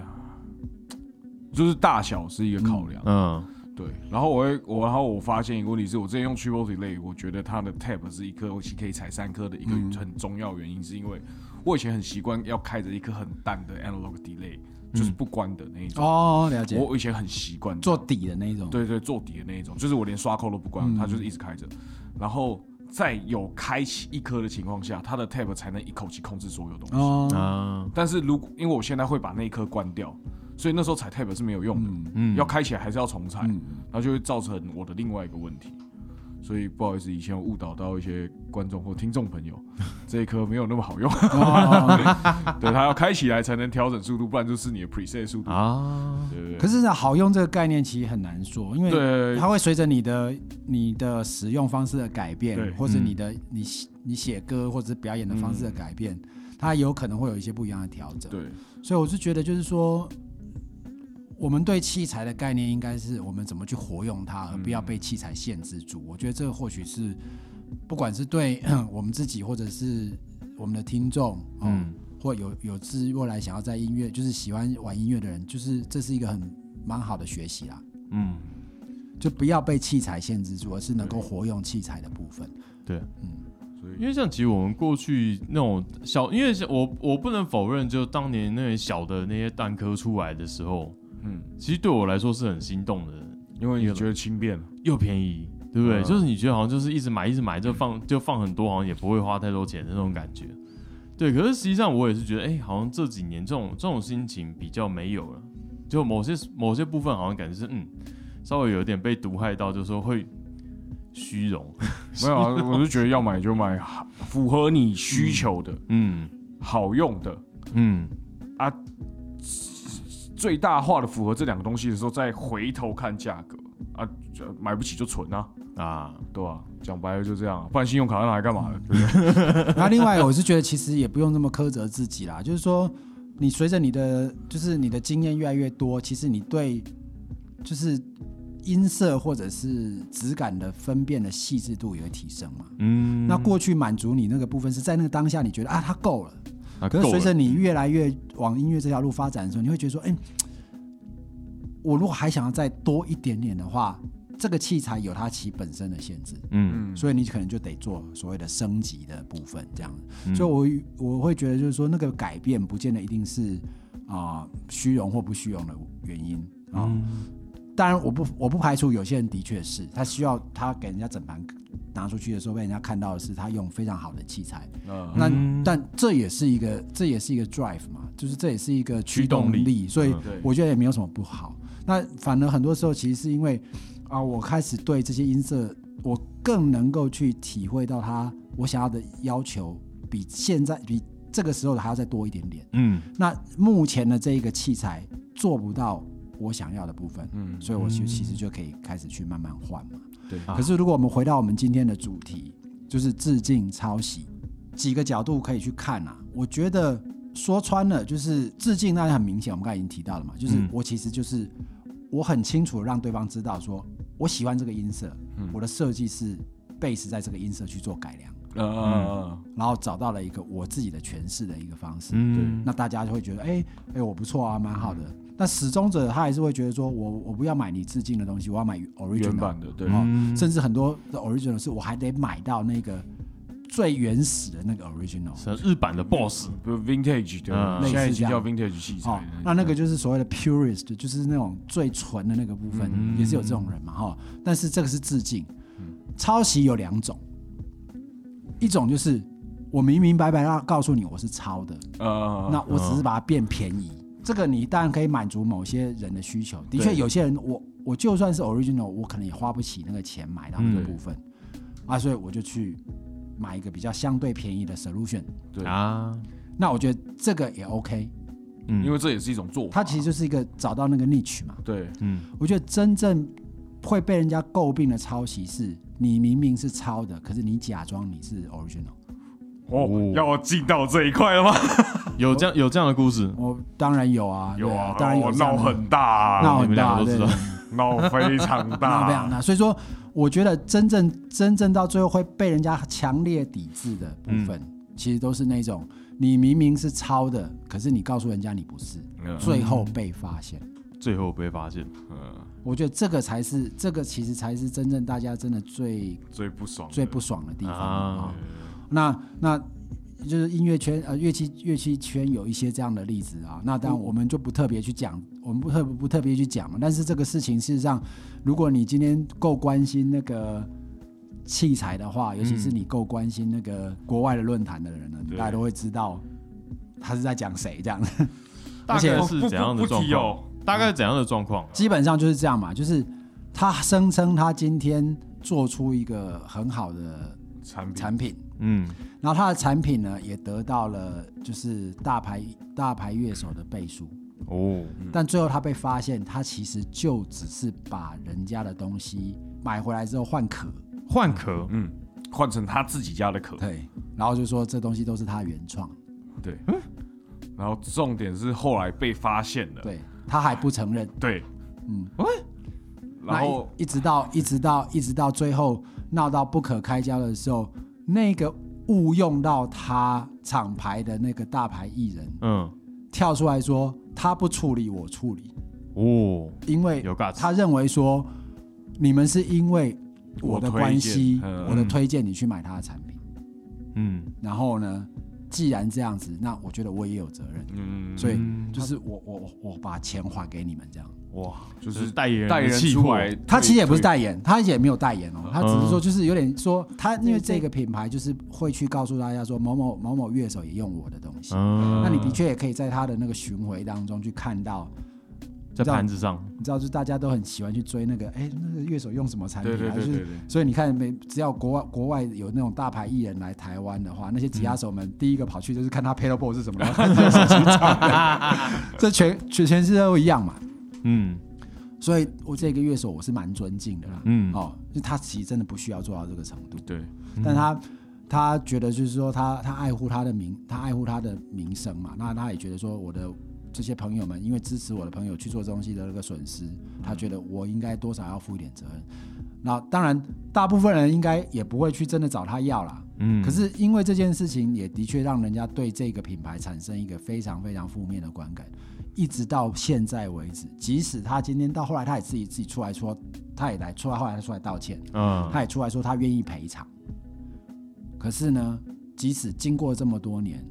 就是大小是一个考量。嗯，对。然后我会，我然后我发现一个问题是，我之前用 Triple Delay，我觉得它的 Tab 是一颗我可以踩三颗的一个很重要原因，是因为我以前很习惯要开着一颗很淡的 Analog Delay。就是不关的那一种哦，了解。我以前很习惯做底的那一种，对对，做底的那一种，就是我连刷扣都不关，它就是一直开着。然后在有开启一颗的情况下，它的 tab 才能一口气控制所有东西。啊，但是如果因为我现在会把那一颗关掉，所以那时候踩 tab 是没有用的。嗯，要开起来还是要重踩，然后就会造成我的另外一个问题。所以不好意思，以前误导到一些观众或听众朋友，这一颗没有那么好用。对，它要开起来才能调整速度，不然就是你的 preset 速度啊。对可是好用这个概念其实很难说，因为它会随着你的你的使用方式的改变，或者你的你你写歌或者表演的方式的改变，它有可能会有一些不一样的调整。对，所以我是觉得就是说。我们对器材的概念应该是我们怎么去活用它，而不要被器材限制住。我觉得这个或许是，不管是对 我们自己，或者是我们的听众，嗯，或有有志未来想要在音乐，就是喜欢玩音乐的人，就是这是一个很蛮好的学习啦。嗯，就不要被器材限制住，而是能够活用器材的部分。对，嗯，所以因为像其实我们过去那种小，因为我我不能否认，就当年那些小的那些蛋壳出来的时候。嗯，其实对我来说是很心动的，因为你觉得轻便又便宜，对不对？就是你觉得好像就是一直买一直买，就放就放很多，好像也不会花太多钱的那种感觉。对，可是实际上我也是觉得，哎，好像这几年这种这种心情比较没有了，就某些某些部分好像感觉是嗯，稍微有点被毒害到，就是说会虚荣。没有啊，我是觉得要买就买符合你需求的，嗯，好用的，嗯啊。最大化的符合这两个东西的时候，再回头看价格啊，买不起就存啊啊，对吧？讲白了就这样，不然信用卡拿来干嘛的？那另外，我是觉得其实也不用那么苛责自己啦，就是说，你随着你的就是你的经验越来越多，其实你对就是音色或者是质感的分辨的细致度也会提升嘛。嗯，那过去满足你那个部分是在那个当下，你觉得啊，它够了。可是随着你越来越往音乐这条路发展的时候，你会觉得说，哎，我如果还想要再多一点点的话，这个器材有它其本身的限制，嗯，所以你可能就得做所谓的升级的部分，这样。所以我我会觉得就是说，那个改变不见得一定是啊虚荣或不虚荣的原因啊。当然我不我不排除有些人的确是他需要他给人家整盘拿出去的时候被人家看到的是他用非常好的器材，那但这也是一个这也是一个 drive 嘛，就是这也是一个驱动力，所以我觉得也没有什么不好。那反而很多时候其实是因为啊，我开始对这些音色，我更能够去体会到他我想要的要求比现在比这个时候的还要再多一点点。嗯，那目前的这一个器材做不到我想要的部分，嗯，所以我就其实就可以开始去慢慢换嘛。对，可是如果我们回到我们今天的主题，就是致敬抄袭，几个角度可以去看啊。我觉得说穿了就是致敬，那很明显，我们刚才已经提到了嘛，就是我其实就是我很清楚让对方知道，说我喜欢这个音色，我的设计是 base 在这个音色去做改良，嗯，然后找到了一个我自己的诠释的一个方式，嗯，那大家就会觉得，哎哎，我不错啊，蛮好的。那始终者他还是会觉得说，我我不要买你致敬的东西，我要买 original 版的，对，甚至很多的 original 是我还得买到那个最原始的那个 original，是日版的 boss，不 vintage 的，现在叫 vintage 器材。那那个就是所谓的 purist，就是那种最纯的那个部分，也是有这种人嘛，哈。但是这个是致敬，抄袭有两种，一种就是我明明白白要告诉你我是抄的，呃，那我只是把它变便宜。这个你当然可以满足某些人的需求，的确有些人我我就算是 original，我可能也花不起那个钱买到那个部分，啊，所以我就去买一个比较相对便宜的 solution。对。啊，那我觉得这个也 OK，嗯，因为这也是一种做法，它其实就是一个找到那个 niche 嘛。对，嗯，我觉得真正会被人家诟病的抄袭是，你明明是抄的，可是你假装你是 original。哦，要我进到这一块了吗？有这样有这样的故事？我当然有啊，有啊，当然有。闹很大，闹很大，对，闹非常大，闹非常大。所以说，我觉得真正真正到最后会被人家强烈抵制的部分，其实都是那种你明明是抄的，可是你告诉人家你不是，最后被发现，最后被发现。嗯，我觉得这个才是，这个其实才是真正大家真的最最不爽、最不爽的地方啊。那那就是音乐圈呃乐器乐器圈有一些这样的例子啊，那当然我们就不特别去讲，我们不特不特别去讲嘛。但是这个事情事实上，如果你今天够关心那个器材的话，尤其是你够关心那个国外的论坛的人呢，大家都会知道他是在讲谁这样。大概是怎样的状况？大概怎样的状况？基本上就是这样嘛，就是他声称他今天做出一个很好的产品产品。嗯，然后他的产品呢，也得到了就是大牌大牌乐手的背书哦。但最后他被发现，他其实就只是把人家的东西买回来之后换壳，换壳，嗯，换成他自己家的壳。对，然后就说这东西都是他原创。对，嗯。然后重点是后来被发现了，对他还不承认。对，嗯。然后一直到一直到一直到最后闹到不可开交的时候。那个误用到他厂牌的那个大牌艺人，嗯，跳出来说他不处理，我处理，哦，因为他认为说你们是因为我的关系，我的推荐你去买他的产品，嗯，然后呢？既然这样子，那我觉得我也有责任，嗯，所以就是我我我把钱还给你们这样，哇，就是代言代言出来，他其实也不是代言，他也没有代言哦，他只是说就是有点说他因为这个品牌就是会去告诉大家说某某某某乐手也用我的东西，那你的确也可以在他的那个巡回当中去看到。在盘子上，你知道，就是大家都很喜欢去追那个，哎，那个乐手用什么产品？对对对对。所以你看，每只要国外国外有那种大牌艺人来台湾的话，那些吉他手们第一个跑去就是看他 pedal 是什么，这全全全世界都一样嘛。嗯。所以我这个乐手我是蛮尊敬的啦。嗯。哦，就他其实真的不需要做到这个程度。对。但他他觉得就是说他他爱护他的名，他爱护他的名声嘛。那他也觉得说我的。这些朋友们，因为支持我的朋友去做东西的那个损失，他觉得我应该多少要负一点责任。那当然，大部分人应该也不会去真的找他要啦。嗯。可是因为这件事情，也的确让人家对这个品牌产生一个非常非常负面的观感，一直到现在为止。即使他今天到后来，他也自己自己出来说，他也来出来，后来他出来道歉。嗯。他也出来说他愿意赔偿。可是呢，即使经过这么多年。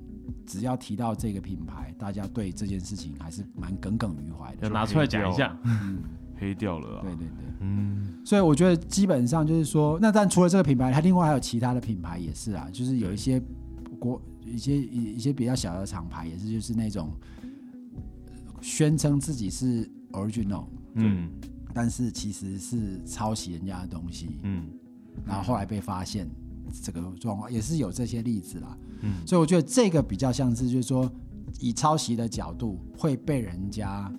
只要提到这个品牌，大家对这件事情还是蛮耿耿于怀的。要拿出来讲一下，黑掉了。啊。对对对，嗯，所以我觉得基本上就是说，那但除了这个品牌，它另外还有其他的品牌也是啊，就是有一些国一些一一些比较小的厂牌也是，就是那种宣称自己是 original，嗯，但是其实是抄袭人家的东西，嗯，然后后来被发现这个状况也是有这些例子啦，嗯，所以我觉得这个比较像是就是说以抄袭的角度会被人家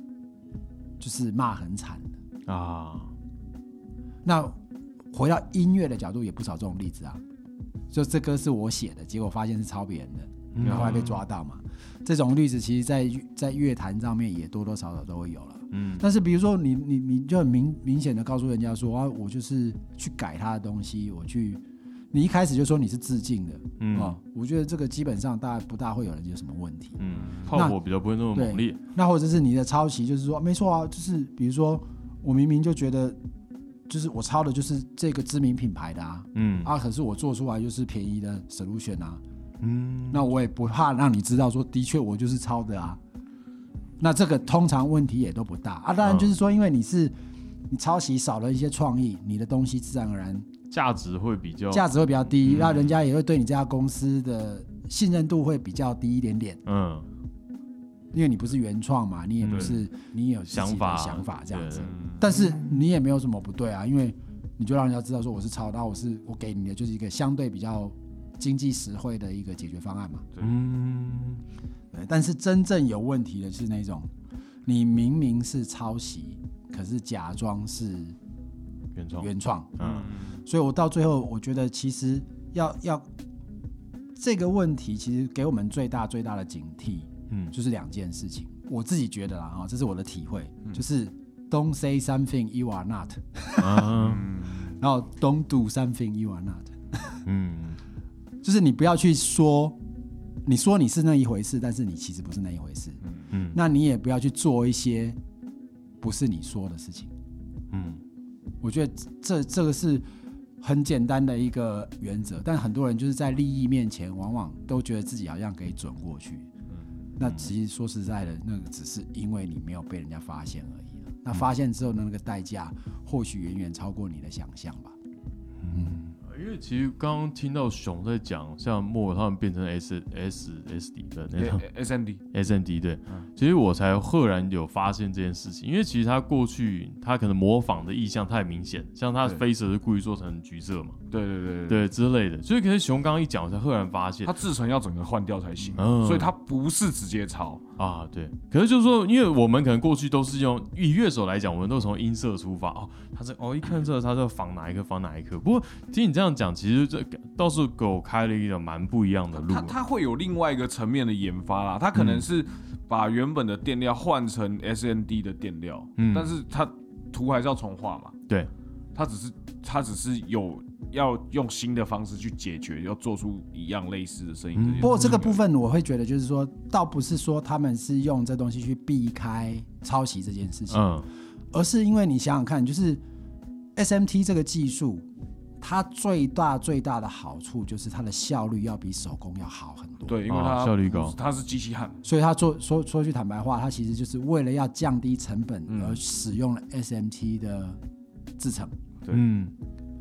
就是骂很惨的啊，那回到音乐的角度也不少这种例子啊，就这歌是我写的，结果发现是抄别人的。然后还被抓到嘛？这种例子其实，在在乐坛上面也多多少少都会有了。嗯，但是比如说你你你就很明明显的告诉人家说啊，我就是去改他的东西，我去，你一开始就说你是致敬的，嗯啊，我觉得这个基本上大不大会有人有什么问题。嗯，炮火比较不会那么猛烈。那或者是你的抄袭，就是说没错啊，就是比如说我明明就觉得，就是我抄的就是这个知名品牌的啊，嗯啊，可是我做出来就是便宜的 solution 啊。嗯，那我也不怕让你知道，说的确我就是抄的啊。那这个通常问题也都不大啊。当然就是说，因为你是你抄袭少了一些创意，你的东西自然而然价值会比较价值会比较低，那人家也会对你这家公司的信任度会比较低一点点。嗯，因为你不是原创嘛，你也不是你有想法想法这样子，但是你也没有什么不对啊，因为你就让人家知道说我是抄，然后我是我给你的就是一个相对比较。经济实惠的一个解决方案嘛，嗯，对。但是真正有问题的是那种，你明明是抄袭，可是假装是原创，原创，嗯。所以我到最后，我觉得其实要要这个问题，其实给我们最大最大的警惕，嗯，就是两件事情。我自己觉得啦，啊，这是我的体会，就是 Don't say something you are not，嗯，然后 Don't do something you are not，嗯。就是你不要去说，你说你是那一回事，但是你其实不是那一回事。嗯嗯，那你也不要去做一些不是你说的事情。嗯，我觉得这这个是很简单的一个原则，但很多人就是在利益面前，往往都觉得自己好像可以转过去。嗯，那其实说实在的，那个只是因为你没有被人家发现而已那发现之后的那个代价，或许远远超过你的想象吧。嗯。因为其实刚刚听到熊在讲，像莫他们变成 S S S D 的那种 S N D S N D 对，其实我才赫然有发现这件事情。因为其实他过去他可能模仿的意向太明显，像他飞蛇是故意做成橘色嘛，对对对对。之类的。所以可是熊刚刚一讲，我才赫然发现，他制成要整个换掉才行，所以他不是直接抄啊。对，可是就是说，因为我们可能过去都是用以乐手来讲，我们都从音色出发哦，他是哦一看这他是仿哪一颗仿哪一颗。不过听你这样。讲，其实这倒是给我开了一个蛮不一样的路。它它会有另外一个层面的研发啦，它可能是把原本的电料换成 S N D 的电料，嗯，但是它图还是要重画嘛。对，它只是他只是有要用新的方式去解决，要做出一样类似的声音。不过这个部分我会觉得，就是说，倒不是说他们是用这东西去避开抄袭这件事情，嗯，而是因为你想想看，就是 S M T 这个技术。它最大最大的好处就是它的效率要比手工要好很多。对，因为它效率高，它是机器焊，所以它做说说句坦白话，它其实就是为了要降低成本而使用了 SMT 的制成。对，嗯，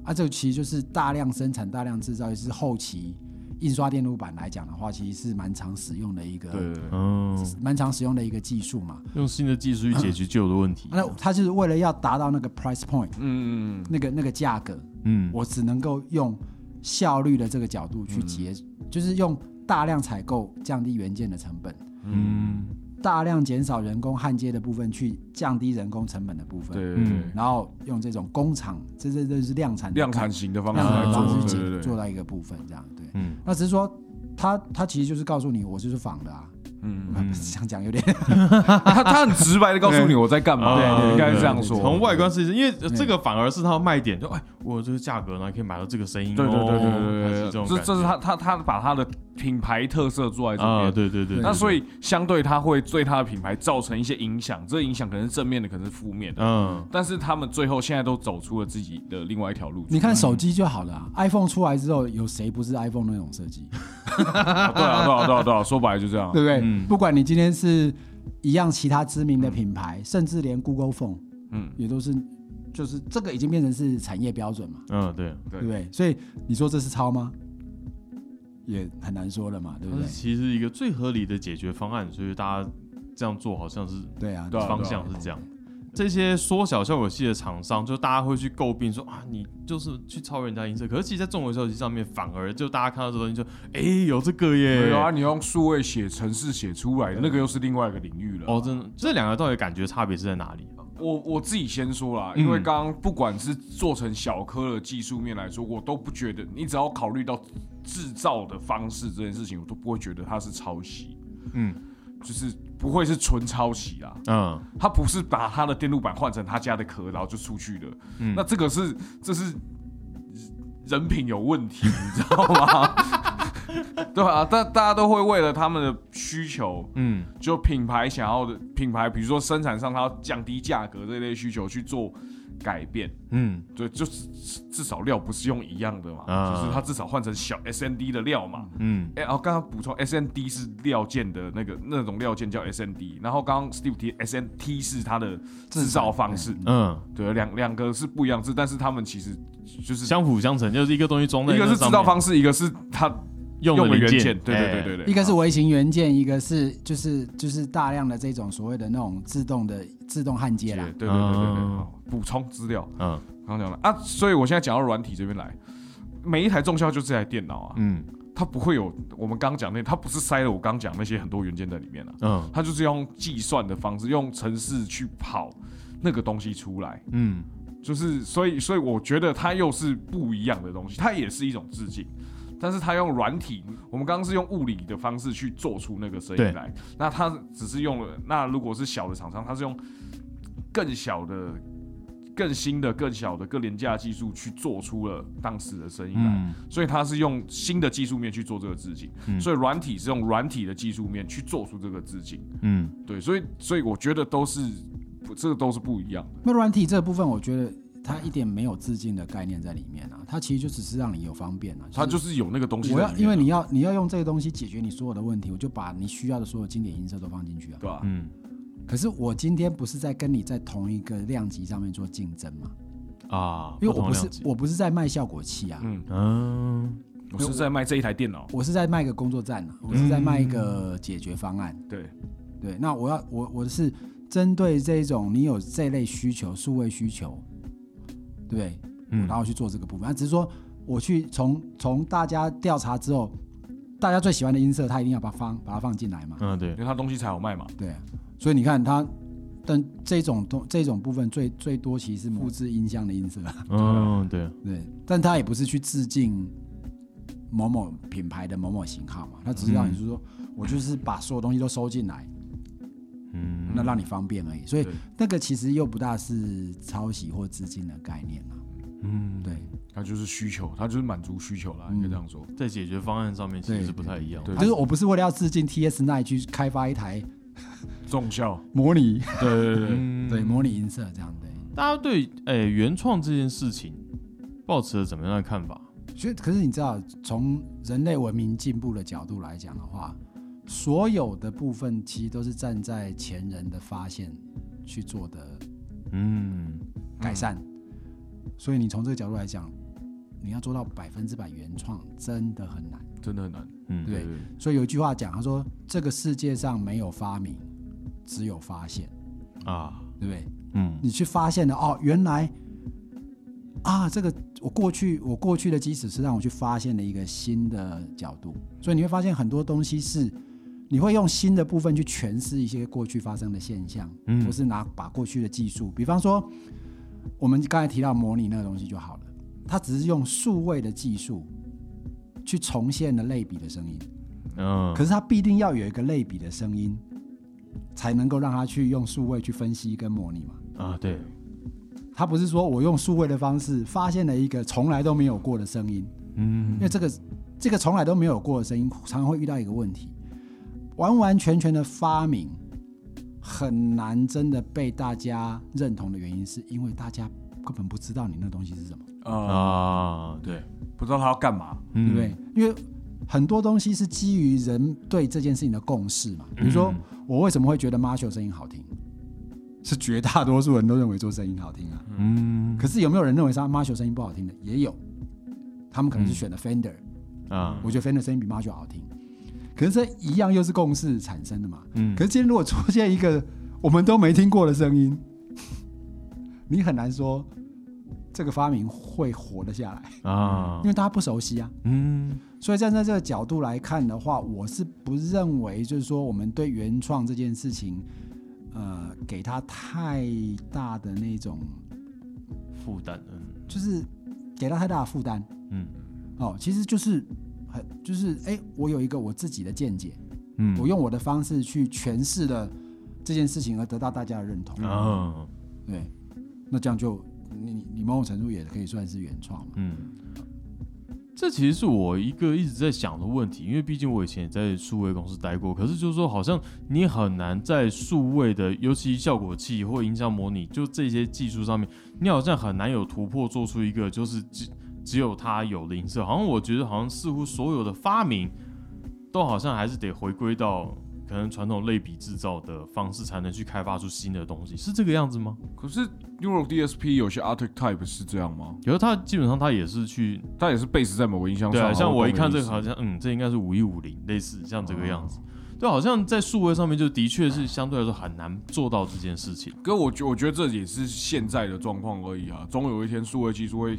啊，这个其实就是大量生产、大量制造，也是后期。印刷电路板来讲的话，其实是蛮常使用的一个，对嗯，蛮常使用的一个技术嘛。用新的技术去解决旧的问题。那它就是为了要达到那个 price point，嗯嗯嗯，那个那个价格，嗯，我只能够用效率的这个角度去节，就是用大量采购降低元件的成本，嗯。大量减少人工焊接的部分，去降低人工成本的部分。对对对。然后用这种工厂，这这这是量产量产型的方式来做，做到一个部分这样。对。嗯。那只是说，他他其实就是告诉你，我就是仿的啊。嗯，想讲有点，他他很直白的告诉你我在干嘛，对，应该是这样说。从外观设计，因为这个反而是他的卖点，就哎，我这个价格呢可以买到这个声音，对对对对对对，这这是他他他把他的品牌特色做在这边，对对对。那所以相对他会对他的品牌造成一些影响，这影响可能是正面的，可能是负面的，嗯。但是他们最后现在都走出了自己的另外一条路。你看手机就好了，iPhone 出来之后，有谁不是 iPhone 那种设计？对啊对啊对啊对啊，说白了就这样，对不对？不管你今天是一样其他知名的品牌，甚至连 Google Phone，嗯，也都是，就是这个已经变成是产业标准嘛，嗯，对，对不对？所以你说这是抄吗？也很难说了嘛，对不对？其实一个最合理的解决方案，所以大家这样做好像是对啊，方向是这样。这些缩小效果器的厂商，就大家会去诟病说啊，你就是去抄人家音色。可是其实，在综合效果器上面，反而就大家看到这东西，就哎，有这个耶。有啊，你用数位写程式写出来的那个，又是另外一个领域了。哦，真的，这两个到底感觉差别是在哪里？我我自己先说啦，因为刚刚不管是做成小颗的技术面来说，我都不觉得，你只要考虑到制造的方式这件事情，我都不会觉得它是抄袭。嗯。就是不会是纯抄袭啦，嗯，他不是把他的电路板换成他家的壳，然后就出去了，嗯，那这个是这是人品有问题，你知道吗？对啊，但大家都会为了他们的需求，嗯，就品牌想要的品牌，比如说生产上他要降低价格这类需求去做。改变，嗯，对，就是至少料不是用一样的嘛，就是它至少换成小 S N D 的料嘛，嗯，哎，然后刚刚补充 S N D 是料件的那个那种料件叫 S N D，然后刚刚 Steve 提 S N T 是它的制造方式，嗯，对，两两个是不一样字，但是他们其实就是相辅相成，就是一个东西装在一个是制造方式，一个是它。用的元件，对对对对对，一个是微型元件，一个是就是就是大量的这种所谓的那种自动的自动焊接啦。对对对对对，补充资料，嗯，刚刚讲了。啊，所以我现在讲到软体这边来，每一台重效就这台电脑啊，嗯，它不会有我们刚刚讲那，它不是塞了我刚讲那些很多元件在里面了，嗯，它就是用计算的方式，用程式去跑那个东西出来，嗯，就是所以所以我觉得它又是不一样的东西，它也是一种致敬。但是他用软体，我们刚刚是用物理的方式去做出那个声音来。那他只是用了，那如果是小的厂商，他是用更小的、更新的、更小的、更廉价技术去做出了当时的声音来。所以他是用新的技术面去做这个致敬。所以软体是用软体的技术面去做出这个致敬。嗯，对，所以所以我觉得都是这个都是不一样的。那软体这部分，我觉得。它一点没有致敬的概念在里面啊，它其实就只是让你有方便啊。它就是有那个东西。我要，因为你要你要用这个东西解决你所有的问题，我就把你需要的所有经典音色都放进去啊。对啊，嗯。可是我今天不是在跟你在同一个量级上面做竞争嘛？啊，因为我不是我不是在卖效果器啊，嗯嗯，我是在卖这一台电脑，我是在卖一个工作站啊，我是在卖一个解决方案。对对，那我要我我是针对这种你有这类需求，数位需求。对，嗯，然后去做这个部分，那只是说我去从从大家调查之后，大家最喜欢的音色，他一定要把放把它放进来嘛，嗯，对，因为他东西才好卖嘛，对，所以你看他，但这种东这种部分最最多其实是复制音箱的音色，嗯，对对，但他也不是去致敬某某品牌的某某型号嘛，他只是让你是说我就是把所有东西都收进来。嗯，那让你方便而已，所以那个其实又不大是抄袭或资金的概念啊。嗯，对，它就是需求，它就是满足需求啦，应该这样说。在解决方案上面其实是不太一样。对，就是我不是为了要致敬 TS Nine 去开发一台 重效模拟，对对对 对，模拟音色这样对。大家对诶原创这件事情抱持了怎么样的看法？所以，可是你知道，从人类文明进步的角度来讲的话。所有的部分其实都是站在前人的发现去做的，嗯，改善。所以你从这个角度来讲，你要做到百分之百原创，真的很难，真的很难。嗯，对。所以有一句话讲，他说：“这个世界上没有发明，只有发现。”啊，对不对？嗯，你去发现了哦，原来啊，这个我过去我过去的基础是让我去发现了一个新的角度，所以你会发现很多东西是。你会用新的部分去诠释一些过去发生的现象，不是拿把过去的技术，比方说我们刚才提到模拟那个东西就好了，它只是用数位的技术去重现了类比的声音，嗯，可是它必定要有一个类比的声音，才能够让它去用数位去分析跟模拟嘛，啊，对，它不是说我用数位的方式发现了一个从来都没有过的声音，嗯，因为这个这个从来都没有过的声音，常常会遇到一个问题。完完全全的发明很难真的被大家认同的原因，是因为大家根本不知道你那东西是什么啊？对，不知道他要干嘛，对不对？因为很多东西是基于人对这件事情的共识嘛。比如说，我为什么会觉得 Marshall 声音好听？是绝大多数人都认为做声音好听啊。嗯，可是有没有人认为他 Marshall 声音不好听的？也有，他们可能是选的 Fender 啊。我觉得 Fender 声音比 Marshall 好听，可是这一样又是共识产生的嘛。嗯，可是今天如果出现一个我们都没听过的声音，你很难说这个发明会活得下来啊，因为大家不熟悉啊。嗯，所以站在这个角度来看的话，我是不认为就是说我们对原创这件事情。呃，给他太大的那种负担，嗯，就是给他太大的负担，嗯，哦，其实就是很就是，哎，我有一个我自己的见解，嗯，我用我的方式去诠释了这件事情，而得到大家的认同，啊，对，那这样就你你某种程度也可以算是原创，嗯。这其实是我一个一直在想的问题，因为毕竟我以前也在数位公司待过。可是就是说，好像你很难在数位的，尤其效果器或音效模拟，就这些技术上面，你好像很难有突破，做出一个就是只只有它有的音色。好像我觉得，好像似乎所有的发明，都好像还是得回归到。可能传统类比制造的方式才能去开发出新的东西，是这个样子吗？可是 Euro DSP 有些 Arctic Type 是这样吗？有为它基本上它也是去，它也是 base 在某个音箱上。对，像我一看这个好像，嗯，这应该是五一五零，类似像这个样子。对，好像在数位上面就的确是相对来说很难做到这件事情。哥，我觉我觉得这也是现在的状况而已啊，总有一天数位技术会。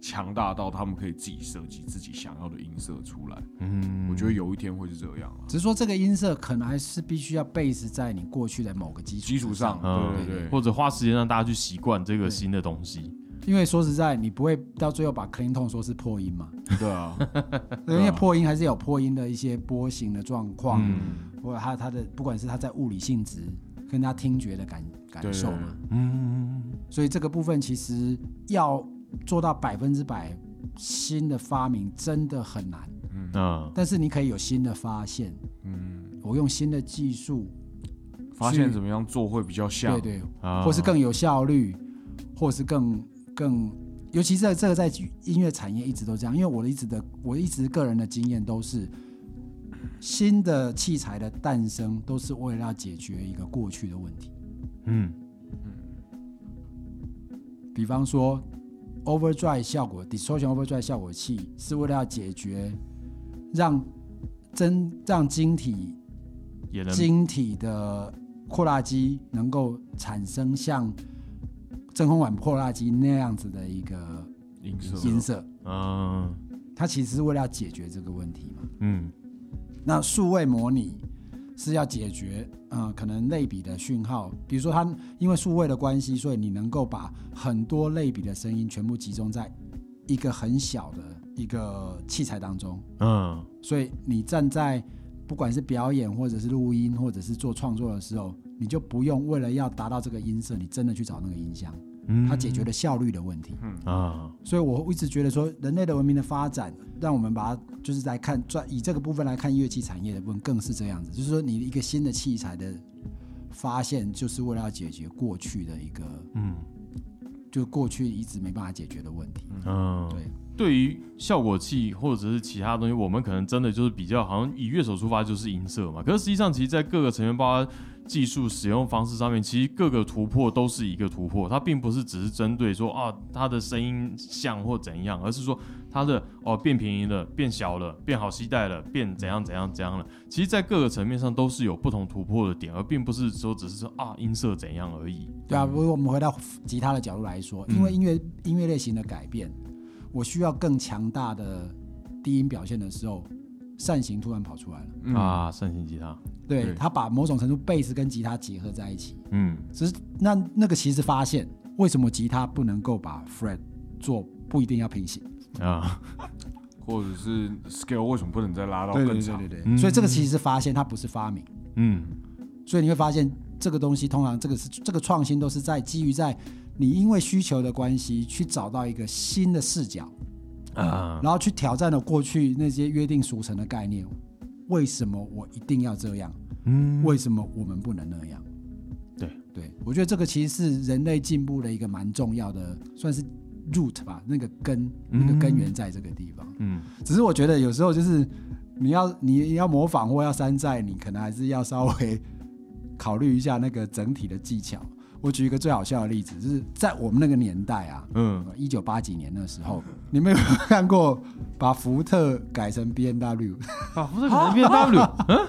强大到他们可以自己设计自己想要的音色出来。嗯，我觉得有一天会是这样啊。只是说这个音色可能还是必须要 base 在你过去的某个基础基础上，对对对，或者花时间让大家去习惯这个新的东西。因为说实在，你不会到最后把 clean tone 说是破音嘛？对啊，因为破音还是有破音的一些波形的状况，或者它它的不管是它在物理性质跟它听觉的感感受嘛。嗯，所以这个部分其实要。做到百分之百新的发明真的很难，嗯，但是你可以有新的发现，嗯，我用新的技术发现怎么样做会比较像，对对，或是更有效率，或是更更，尤其是这个在音乐产业一直都这样，因为我一直的我一直个人的经验都是新的器材的诞生都是为了要解决一个过去的问题，嗯。嗯，比方说。Overdrive 效果，Distortion Overdrive 效果器是为了要解决让真让晶体晶体的扩大机能够产生像真空管扩大机那样子的一个音色。音色，嗯，它其实是为了要解决这个问题嘛。嗯，那数位模拟。是要解决，嗯，可能类比的讯号，比如说它因为数位的关系，所以你能够把很多类比的声音全部集中在一个很小的一个器材当中，嗯，所以你站在不管是表演或者是录音或者是做创作的时候，你就不用为了要达到这个音色，你真的去找那个音箱。它解决了效率的问题啊，所以我一直觉得说，人类的文明的发展，让我们把它就是来看，转以这个部分来看乐器产业的部分，更是这样子。就是说，你一个新的器材的发现，就是为了要解决过去的一个，嗯，就过去一直没办法解决的问题。嗯，对。对于效果器或者是其他东西，我们可能真的就是比较好像以乐手出发就是音色嘛。可是实际上，其实，在各个成员包括技术使用方式上面，其实各个突破都是一个突破，它并不是只是针对说啊它的声音像或怎样，而是说它的哦变便宜了、变小了、变好携带了、变怎样怎样怎样了。其实，在各个层面上都是有不同突破的点，而并不是说只是说啊音色怎样而已。对啊，如果我们回到吉他的角度来说，因为音乐音乐类型的改变。我需要更强大的低音表现的时候，扇形突然跑出来了。啊！扇形吉他，对他把某种程度贝斯跟吉他结合在一起，嗯，只是那那个其实发现为什么吉他不能够把 fret 做不一定要平行。啊，或者是 scale 为什么不能再拉到更长？对对对，所以这个其实是发现，它不是发明，嗯，所以你会发现这个东西通常这个是这个创新都是在基于在。你因为需求的关系去找到一个新的视角，啊，然后去挑战了过去那些约定俗成的概念。为什么我一定要这样？嗯，为什么我们不能那样？对对，我觉得这个其实是人类进步的一个蛮重要的，算是 root 吧，那个根，那个根源在这个地方。嗯，只是我觉得有时候就是你要你要模仿或要山寨，你可能还是要稍微考虑一下那个整体的技巧。我举一个最好笑的例子，就是在我们那个年代啊，嗯，一九八几年的时候，你们有看过把福特改成 B N W？把福特改成 B N W？嗯，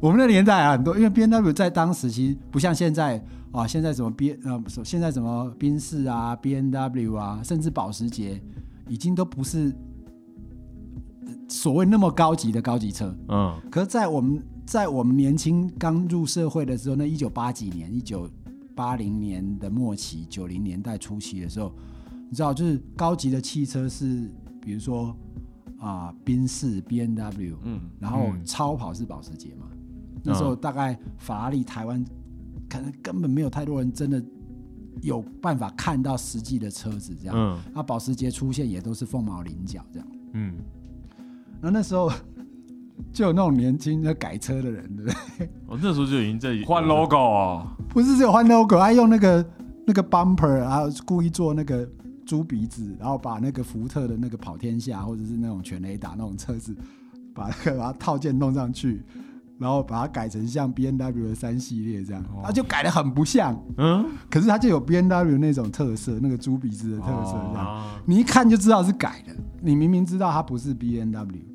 我们那年代啊，很多，因为 B N W 在当时其实不像现在啊，现在什么 B 呃，现在什么宾士啊、B N W 啊，甚至保时捷，已经都不是所谓那么高级的高级车。嗯，可是，在我们在我们年轻刚入社会的时候，那一九八几年，一九八零年的末期，九零年代初期的时候，你知道，就是高级的汽车是，比如说啊，宾士 B N W，嗯，然后超跑是保时捷嘛。那时候大概法拉利台湾可能根本没有太多人真的有办法看到实际的车子这样。嗯。那保时捷出现也都是凤毛麟角这样。嗯。那那时候就有那种年轻的改车的人，对不对？我 那时候就已经在换 logo 啊。不是只有换 logo，还用那个那个 bumper，然后故意做那个猪鼻子，然后把那个福特的那个跑天下或者是那种全雷达那种车子，把那个把它套件弄上去，然后把它改成像 B N W 的三系列这样，它就改的很不像，嗯，可是它就有 B N W 那种特色，那个猪鼻子的特色这样，你一看就知道是改的，你明明知道它不是 B N W。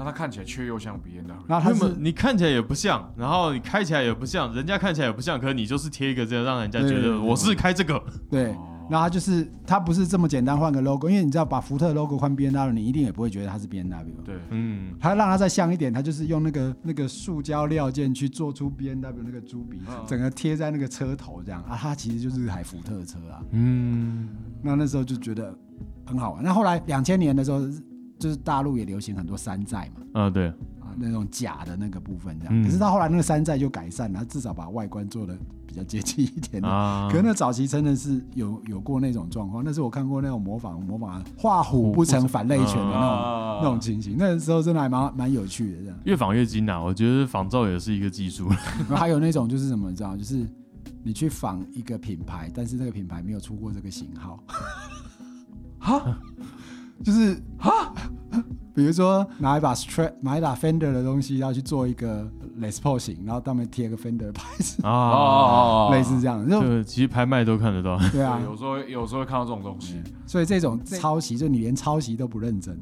那它看起来却又像 B N W，然后它是你看起来也不像，然后你开起来也不像，人家看起来也不像，可是你就是贴一个这样，让人家觉得我是开这个。对，那它就是它不是这么简单换个 logo，因为你知道把福特 logo 换 B N W，你一定也不会觉得它是 B N W。对，嗯，它让它再像一点，它就是用那个那个塑胶料件去做出 B N W 那个猪鼻，整个贴在那个车头这样啊，它其实就是台福特车啊。嗯，那那时候就觉得很好玩。那后来两千年的时候。就是大陆也流行很多山寨嘛，啊对，啊那种假的那个部分这样，可是到后来那个山寨就改善了，至少把外观做的比较接近一点的。可是那早期真的是有有过那种状况，那是我看过那种模仿模仿画虎不成反类犬的那种那种情形，那时候真的还蛮蛮有趣的这样。越仿越精啊，我觉得仿造也是一个技术。还有那种就是什么，你知道，就是你去仿一个品牌，但是那个品牌没有出过这个型号，哈。就是哈，比如说拿一把 Strat，拿一把 Fender 的东西，要去做一个 Les Paul 型，然后上面贴个 Fender 牌子。啊，类似这样，就其实拍卖都看得到。对啊，有时候有时候会看到这种东西，所以这种抄袭，就你连抄袭都不认真，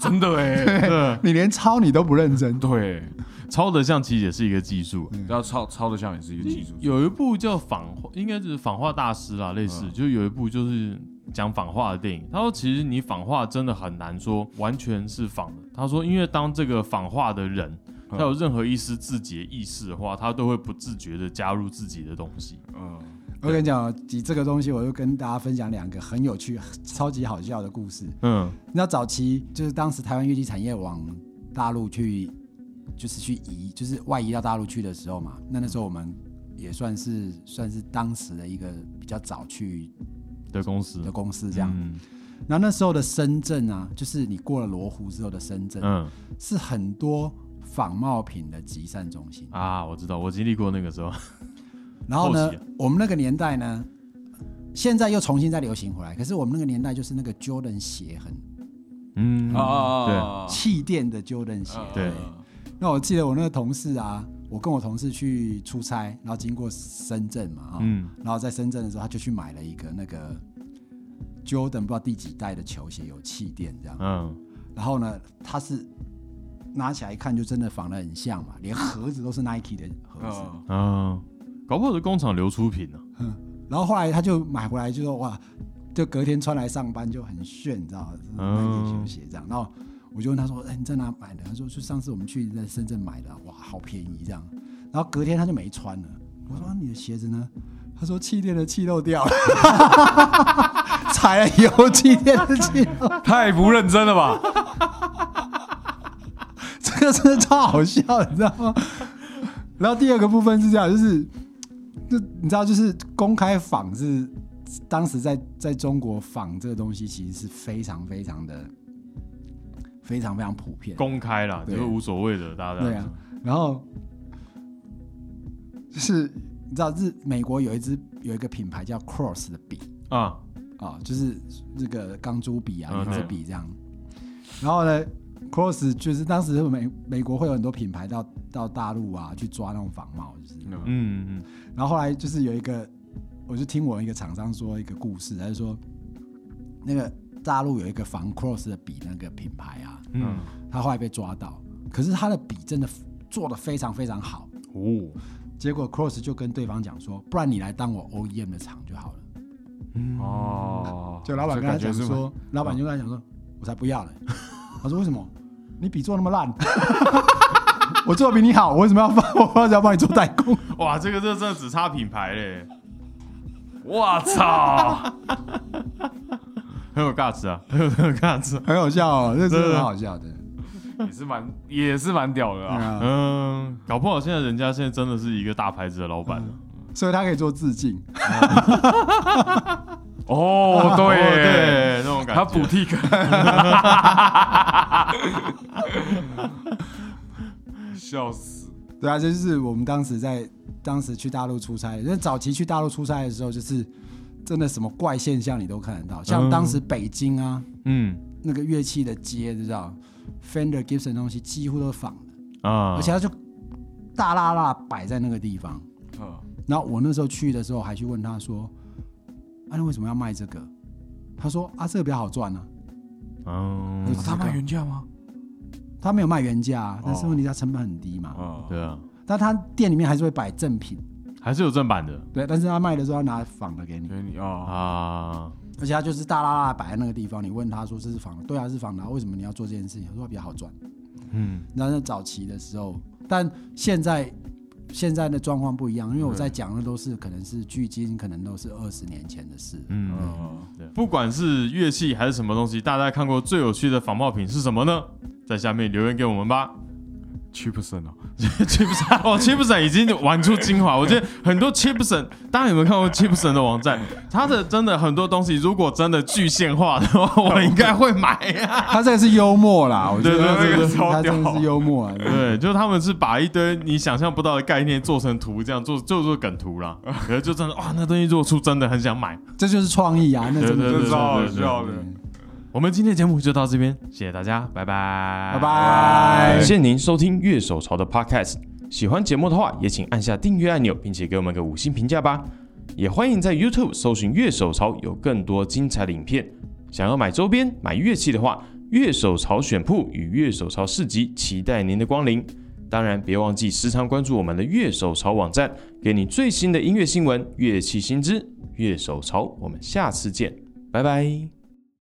真的 哎，你连抄你都不认真，对，抄的像其实也是一个技术，要抄抄的像也是一个技术。有一部叫仿，应该是仿画大师啦，类似，就有一部就是。讲仿画的电影，他说其实你仿画真的很难说完全是仿的。他说，因为当这个仿画的人他有任何一丝自己的意识的话，他都会不自觉的加入自己的东西。嗯，我跟你讲，以这个东西，我就跟大家分享两个很有趣、超级好笑的故事。嗯，你知道早期就是当时台湾乐器产业往大陆去，就是去移，就是外移到大陆去的时候嘛。那那时候我们也算是算是当时的一个比较早去。的公司的公司这样，然后那时候的深圳啊，就是你过了罗湖之后的深圳，嗯，是很多仿冒品的集散中心啊。我知道，我经历过那个时候。然后呢，我们那个年代呢，现在又重新再流行回来。可是我们那个年代就是那个 Jordan 鞋很，嗯啊，对，气垫的 Jordan 鞋。对。那我记得我那个同事啊。我跟我同事去出差，然后经过深圳嘛，啊，然后在深圳的时候，他就去买了一个那个 Jordan 不知道第几代的球鞋，有气垫这样，嗯，然后呢，他是拿起来一看，就真的仿的很像嘛，连盒子都是 Nike 的盒子，嗯，搞不好是工厂流出品呢，嗯，然后后来他就买回来，就说哇，就隔天穿来上班就很炫，你知道吗？Nike 球鞋这样，然后。我就问他说：“哎，你在哪买的？”他说：“是上次我们去在深圳买的，哇，好便宜这样。”然后隔天他就没穿了。我说：“你的鞋子呢？”他说：“气垫的气漏掉了，踩了油，气垫的气漏，太不认真了吧？” 这个真的超好笑，你知道吗？然后第二个部分是这样，就是，就你知道，就是公开仿是当时在在中国仿这个东西，其实是非常非常的。非常非常普遍，公开了，就是无所谓的，大家对啊。然后就是你知道，日美国有一支有一个品牌叫 Cross 的笔。啊。啊，就是那个钢珠笔啊，圆珠笔这样。然后呢，Cross 就是当时美美国会有很多品牌到到大陆啊去抓那种仿冒，就是。嗯嗯，然后后来就是有一个，我就听我一个厂商说一个故事，他就说那个大陆有一个防 Cross 的笔那个品牌啊，嗯，他后来被抓到，可是他的笔真的做的非常非常好。哦，结果 Cross 就跟对方讲说，不然你来当我 OEM 的厂就好了，嗯。哦，就老板跟他讲说，老板就跟他讲说，我才不要呢，他说为什么？你笔做那么烂，我做的比你好，我为什么要帮？我为什么要帮你做代工？哇，这个这真的只差品牌嘞！我操，很有价值啊，很有很有价值，很好笑哦，这真的很好笑的，也是蛮也是蛮屌的啊。嗯，搞不好现在人家现在真的是一个大牌子的老板。所以他可以做致敬。哦，对对，那种感觉，他补替感，笑死！对啊，这就是我们当时在当时去大陆出差，因为早期去大陆出差的时候，就是真的什么怪现象你都看得到，像当时北京啊，嗯，那个乐器的街，知道，Fender Gibson 东西几乎都仿的啊，而且他就大拉拉摆在那个地方，嗯，然后我那时候去的时候还去问他说。啊，你为什么要卖这个？他说啊，这个比较好赚呢。哦，他卖原价吗？他没有卖原价，但是问题他成本很低嘛。哦，对啊。但他店里面还是会摆正品，还是有正版的。对，但是他卖的时候要拿仿的给你。给你哦啊！而且他就是大拉拉摆在那个地方，你问他说这是仿的，对啊是仿的，为什么你要做这件事情？他说比较好赚。嗯，那是早期的时候，但现在。现在的状况不一样，因为我在讲的都是可能是距今可能都是二十年前的事。嗯，对，不管是乐器还是什么东西，大家看过最有趣的仿冒品是什么呢？在下面留言给我们吧。Chipson 哦，Chipson 哦，Chipson 已经玩出精华。我觉得很多 Chipson，大家有没有看过 Chipson 的网站？他的真的很多东西，如果真的具现化的话，我应该会买呀。他这个是幽默啦，我觉得这个他真的是幽默。对，就是他们是把一堆你想象不到的概念做成图，这样做就做梗图啦。可是就真的哇，那东西做出真的很想买，这就是创意啊！那真的超好笑的。我们今天的节目就到这边，谢谢大家，拜拜，拜拜！感谢您收听乐手潮的 Podcast，喜欢节目的话，也请按下订阅按钮，并且给我们个五星评价吧。也欢迎在 YouTube 搜寻乐手潮，有更多精彩的影片。想要买周边、买乐器的话，乐手潮选铺与乐手潮市集期待您的光临。当然，别忘记时常关注我们的乐手潮网站，给你最新的音乐新闻、乐器新知。乐手潮，我们下次见，拜拜。